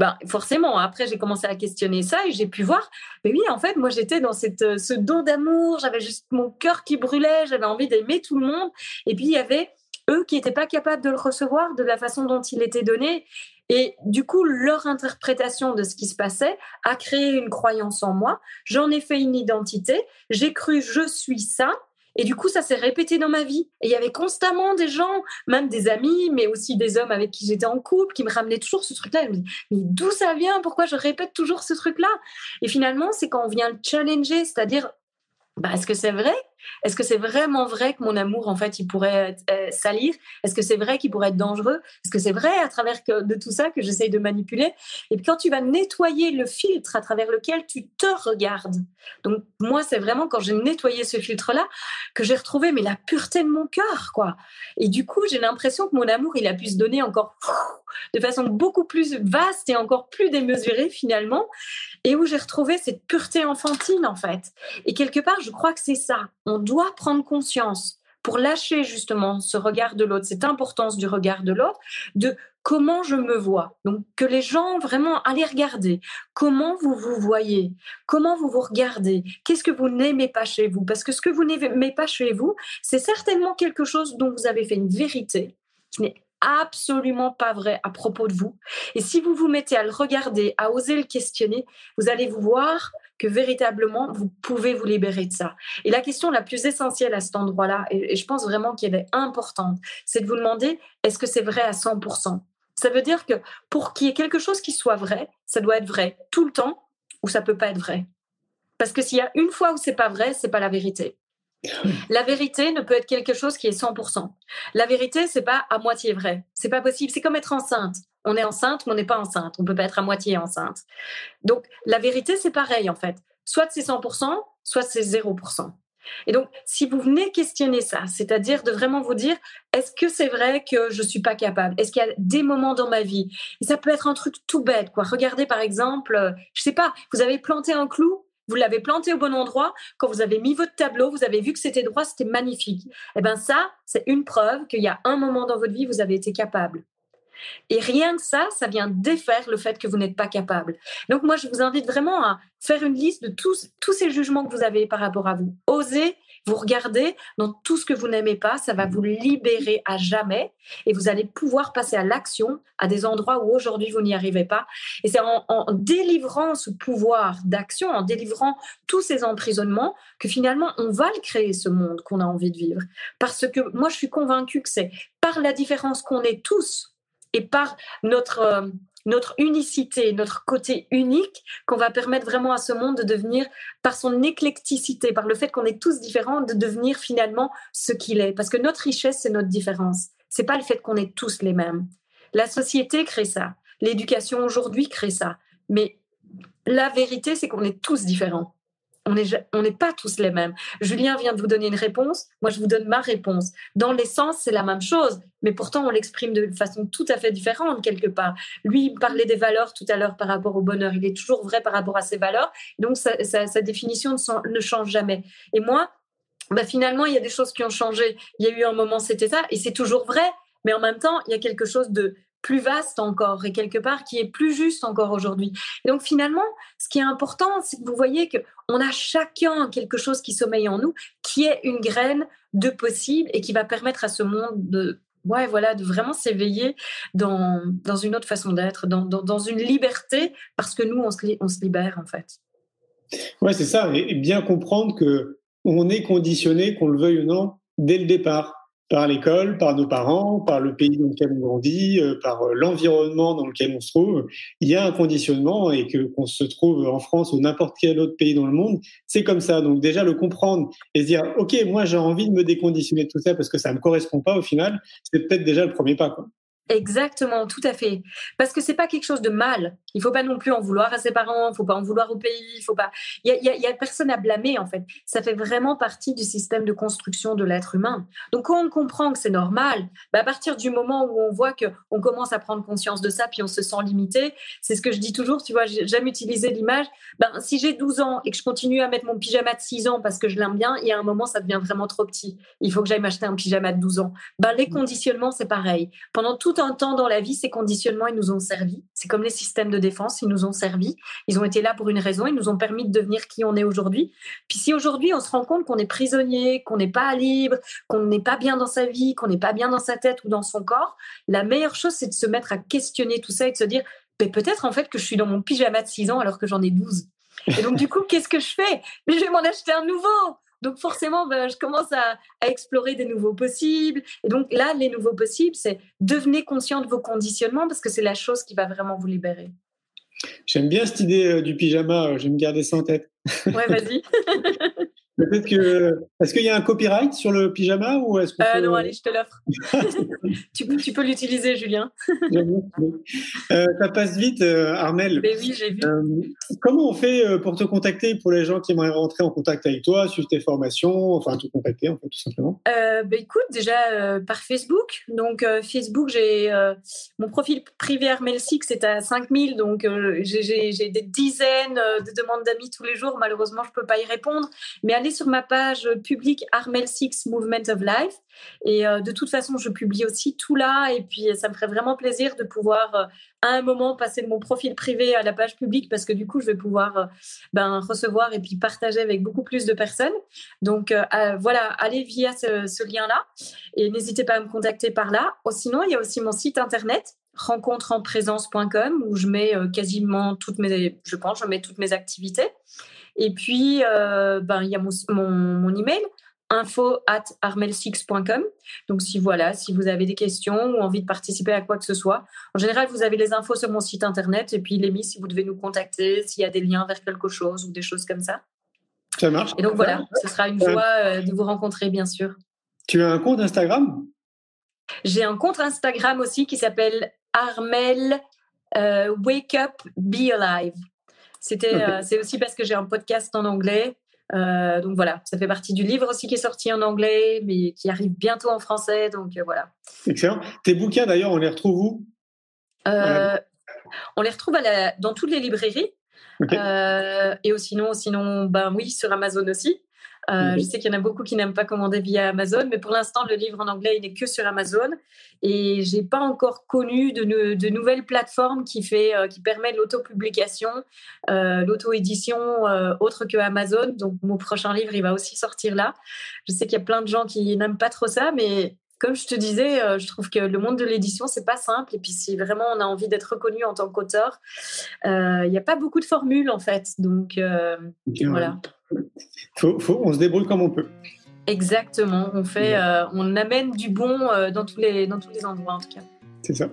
ben, forcément, après, j'ai commencé à questionner ça et j'ai pu voir, mais oui, en fait, moi, j'étais dans cette, euh, ce don d'amour, j'avais juste mon cœur qui brûlait, j'avais envie d'aimer tout le monde. Et puis, il y avait eux qui n'étaient pas capables de le recevoir de la façon dont il était donné. Et du coup, leur interprétation de ce qui se passait a créé une croyance en moi. J'en ai fait une identité. J'ai cru je suis ça. Et du coup, ça s'est répété dans ma vie. Et il y avait constamment des gens, même des amis, mais aussi des hommes avec qui j'étais en couple, qui me ramenaient toujours ce truc-là. Je me dis, mais d'où ça vient? Pourquoi je répète toujours ce truc-là? Et finalement, c'est quand on vient le challenger, c'est-à-dire, bah, est-ce que c'est vrai? Est-ce que c'est vraiment vrai que mon amour, en fait, il pourrait euh, salir? Est-ce que c'est vrai qu'il pourrait être dangereux? Est-ce que c'est vrai à travers de tout ça que j'essaye de manipuler? Et quand tu vas nettoyer le filtre à travers lequel tu te regardes. Donc moi, c'est vraiment quand j'ai nettoyé ce filtre-là que j'ai retrouvé mais la pureté de mon cœur, quoi. Et du coup, j'ai l'impression que mon amour, il a pu se donner encore de façon beaucoup plus vaste et encore plus démesurée finalement, et où j'ai retrouvé cette pureté enfantine en fait. Et quelque part, je crois que c'est ça on doit prendre conscience pour lâcher justement ce regard de l'autre, cette importance du regard de l'autre, de comment je me vois. Donc que les gens vraiment allez regarder comment vous vous voyez, comment vous vous regardez, qu'est-ce que vous n'aimez pas chez vous, parce que ce que vous n'aimez pas chez vous, c'est certainement quelque chose dont vous avez fait une vérité qui n'est absolument pas vrai à propos de vous. Et si vous vous mettez à le regarder, à oser le questionner, vous allez vous voir que véritablement, vous pouvez vous libérer de ça. Et la question la plus essentielle à cet endroit-là, et, je pense vraiment qu'elle est importante, c'est de vous demander, est-ce que c'est vrai à 100% Ça veut dire que pour qu'il y ait quelque chose qui soit vrai, ça doit être vrai tout le temps ou ça peut pas être vrai? Parce que s'il y a une fois où c'est pas vrai, c'est pas la vérité. La vérité ne peut être quelque chose qui est 100%. La vérité, c'est pas à moitié vrai. C'est pas possible. C'est comme être enceinte. On est enceinte, mais on n'est pas enceinte. On peut pas être à moitié enceinte. Donc, la vérité, c'est pareil, en fait. Soit c'est 100%, soit c'est 0%. Et donc, si vous venez questionner ça, c'est-à-dire de vraiment vous dire, est-ce que c'est vrai que je suis pas capable? Est-ce qu'il y a des moments dans ma vie? Et ça peut être un truc tout bête, quoi. Regardez, par exemple, euh, je sais pas, vous avez planté un clou, vous l'avez planté au bon endroit. Quand vous avez mis votre tableau, vous avez vu que c'était droit, c'était magnifique. Eh bien, ça, c'est une preuve qu'il y a un moment dans votre vie, vous avez été capable. Et rien que ça, ça vient défaire le fait que vous n'êtes pas capable. Donc moi, je vous invite vraiment à faire une liste de tous, tous ces jugements que vous avez par rapport à vous. Osez vous regarder dans tout ce que vous n'aimez pas, ça va vous libérer à jamais et vous allez pouvoir passer à l'action à des endroits où aujourd'hui vous n'y arrivez pas. Et c'est en, en délivrant ce pouvoir d'action, en délivrant tous ces emprisonnements, que finalement on va le créer ce monde qu'on a envie de vivre. Parce que moi je suis convaincue que c'est par la différence qu'on est tous et par notre, euh, notre unicité, notre côté unique, qu'on va permettre vraiment à ce monde de devenir, par son éclecticité, par le fait qu'on est tous différents, de devenir finalement ce qu'il est. Parce que notre richesse, c'est notre différence. C'est pas le fait qu'on est tous les mêmes. La société crée ça. L'éducation aujourd'hui crée ça. Mais la vérité, c'est qu'on est tous différents on n'est pas tous les mêmes. Julien vient de vous donner une réponse, moi je vous donne ma réponse. Dans l'essence, c'est la même chose, mais pourtant on l'exprime de façon tout à fait différente quelque part. Lui, il parlait des valeurs tout à l'heure par rapport au bonheur, il est toujours vrai par rapport à ses valeurs, donc sa, définition ne, change jamais. Et moi, bah, finalement, il y a des choses qui ont changé. Il y a eu un moment, c'était ça, et c'est toujours vrai, mais en même temps, il y a quelque chose de plus vaste encore et quelque part qui est plus juste encore aujourd'hui. donc finalement, ce qui est important, c'est que vous voyez que on a chacun quelque chose qui sommeille en nous, qui est une graine de possible et qui va permettre à ce monde de ouais voilà de vraiment s'éveiller dans, dans une autre façon d'être, dans, dans, une liberté parce que nous on se, on se libère en fait. Ouais, c'est ça et bien comprendre que on est conditionné qu'on le veuille ou non dès le départ par l'école, par nos parents, par le pays dans lequel on grandit, euh, par euh, l'environnement dans lequel on se trouve. Il y a un conditionnement et que qu'on se trouve en France ou n'importe quel autre pays dans le monde, c'est comme ça. Donc déjà le comprendre et se dire ok moi j'ai envie de me déconditionner de tout ça parce que ça me correspond pas au final, c'est peut-être déjà le premier pas. Quoi. Exactement, tout à fait. Parce que c'est pas quelque chose de mal. Il faut pas non plus en vouloir à ses parents, il faut pas en vouloir au pays, il faut pas. Il y a, y a, personne à blâmer en fait. Ça fait vraiment partie du système de construction de l'être humain. Donc quand on comprend que c'est normal, bah, à partir du moment où on voit que on commence à prendre conscience de ça, puis on se sent limité, c'est ce que je dis toujours. Tu vois, j'aime utiliser l'image. Ben si j'ai 12 ans et que je continue à mettre mon pyjama de 6 ans parce que je l'aime bien, il y a un moment ça devient vraiment trop petit. Il faut que j'aille m'acheter un pyjama de 12 ans. Ben les mmh. conditionnements c'est pareil. Pendant tout un temps dans la vie, ces conditionnements, ils nous ont servi. C'est comme les systèmes de défense, ils nous ont servi. Ils ont été là pour une raison, ils nous ont permis de devenir qui on est aujourd'hui. Puis si aujourd'hui, on se rend compte qu'on est prisonnier, qu'on n'est pas libre, qu'on n'est pas bien dans sa vie, qu'on n'est pas bien dans sa tête ou dans son corps, la meilleure chose, c'est de se mettre à questionner tout ça et de se dire, ben, peut-être en fait que je suis dans mon pyjama de 6 ans alors que j'en ai 12. Et donc, du coup, qu'est-ce que je fais? Mais je vais m'en acheter un nouveau. Donc forcément, ben, je commence à, explorer des nouveaux possibles. Et donc là, les nouveaux possibles, c'est devenez conscient de vos conditionnements parce que c'est la chose qui va vraiment vous libérer. J'aime bien cette idée euh, du pyjama, je vais me garder ça en tête. Ouais, vas-y. (laughs) Peut-être que. Est-ce qu'il y a un copyright sur le pyjama ou est-ce euh, Non, allez, je te l'offre. (laughs) tu, tu, peux l'utiliser, Julien. euh, ça passe vite, euh, Armel. Mais oui, j'ai vu. Comment on fait pour te contacter pour les gens qui aimeraient rentrer en contact avec toi, suivre tes formations, enfin te contacter, en fait, tout simplement? Bah, Écoute, déjà par Facebook. Donc, Facebook, j'ai mon profil privé Armel Six c'est à 5000, donc j'ai des dizaines de demandes d'amis tous les jours. Malheureusement, je ne peux pas y répondre. Mais allez sur ma page publique Armel Six Movement of Life. Et euh, de toute façon, je publie aussi tout là. Et puis, ça me ferait vraiment plaisir de pouvoir euh, à un moment passer de mon profil privé à la page publique parce que du coup, je vais pouvoir euh, ben, recevoir et puis partager avec beaucoup plus de personnes. Donc, voilà, allez via ce, lien-là et n'hésitez pas à me contacter par là. Oh, sinon, il y a aussi mon site internet rencontreemprésence.com où je mets quasiment toutes mes, je pense, je mets toutes mes activités. Et puis, euh, ben, il y a mon, mon, email info at armelsix.com. Donc, si voilà, si vous avez des questions ou envie de participer à quoi que ce soit, en général, vous avez les infos sur mon site internet et puis il est mis si vous devez nous contacter, s'il y a des liens vers quelque chose ou des choses comme ça. Ça marche. Et donc voilà, ce sera une joie euh, de vous rencontrer, bien sûr. Tu as un compte Instagram? J'ai un compte Instagram aussi qui s'appelle Armel euh, Wake Up Be Alive. C'était, euh, c'est aussi parce que j'ai un podcast en anglais. Euh, donc voilà, ça fait partie du livre aussi qui est sorti en anglais, mais qui arrive bientôt en français. Donc euh, voilà. Excellent. Tes bouquins d'ailleurs, on les retrouve où? On les retrouve dans toutes les librairies. et sinon, sinon, ben oui, sur Amazon aussi. Euh, je sais qu'il y en a beaucoup qui n'aiment pas commander via Amazon, mais pour l'instant, le livre en anglais, il n'est que sur Amazon. Et j'ai pas encore connu de, de, nouvelles plateformes qui, fait, euh, qui permettent l'auto-publication, euh, l'auto-édition autre que Amazon. Donc, mon prochain livre, il va aussi sortir là. Je sais qu'il y a plein de gens qui n'aiment pas trop ça, mais comme je te disais, je trouve que le monde de l'édition, c'est pas simple. Et puis, si vraiment on a envie d'être reconnu en tant qu'auteur, il n'y a pas beaucoup de formules, en fait. Donc, voilà on se débrouille comme on peut. Exactement. On fait, euh, on amène du bon euh, dans tous les dans tous les endroits en tout cas. C'est ça.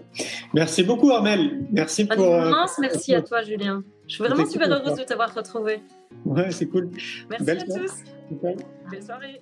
Merci beaucoup Armel. Merci Un pour. Euh, immense merci à toi Julien. Je suis vraiment super heureuse de t'avoir retrouvé. Ouais, c'est cool. Merci à tous. Belle soirée.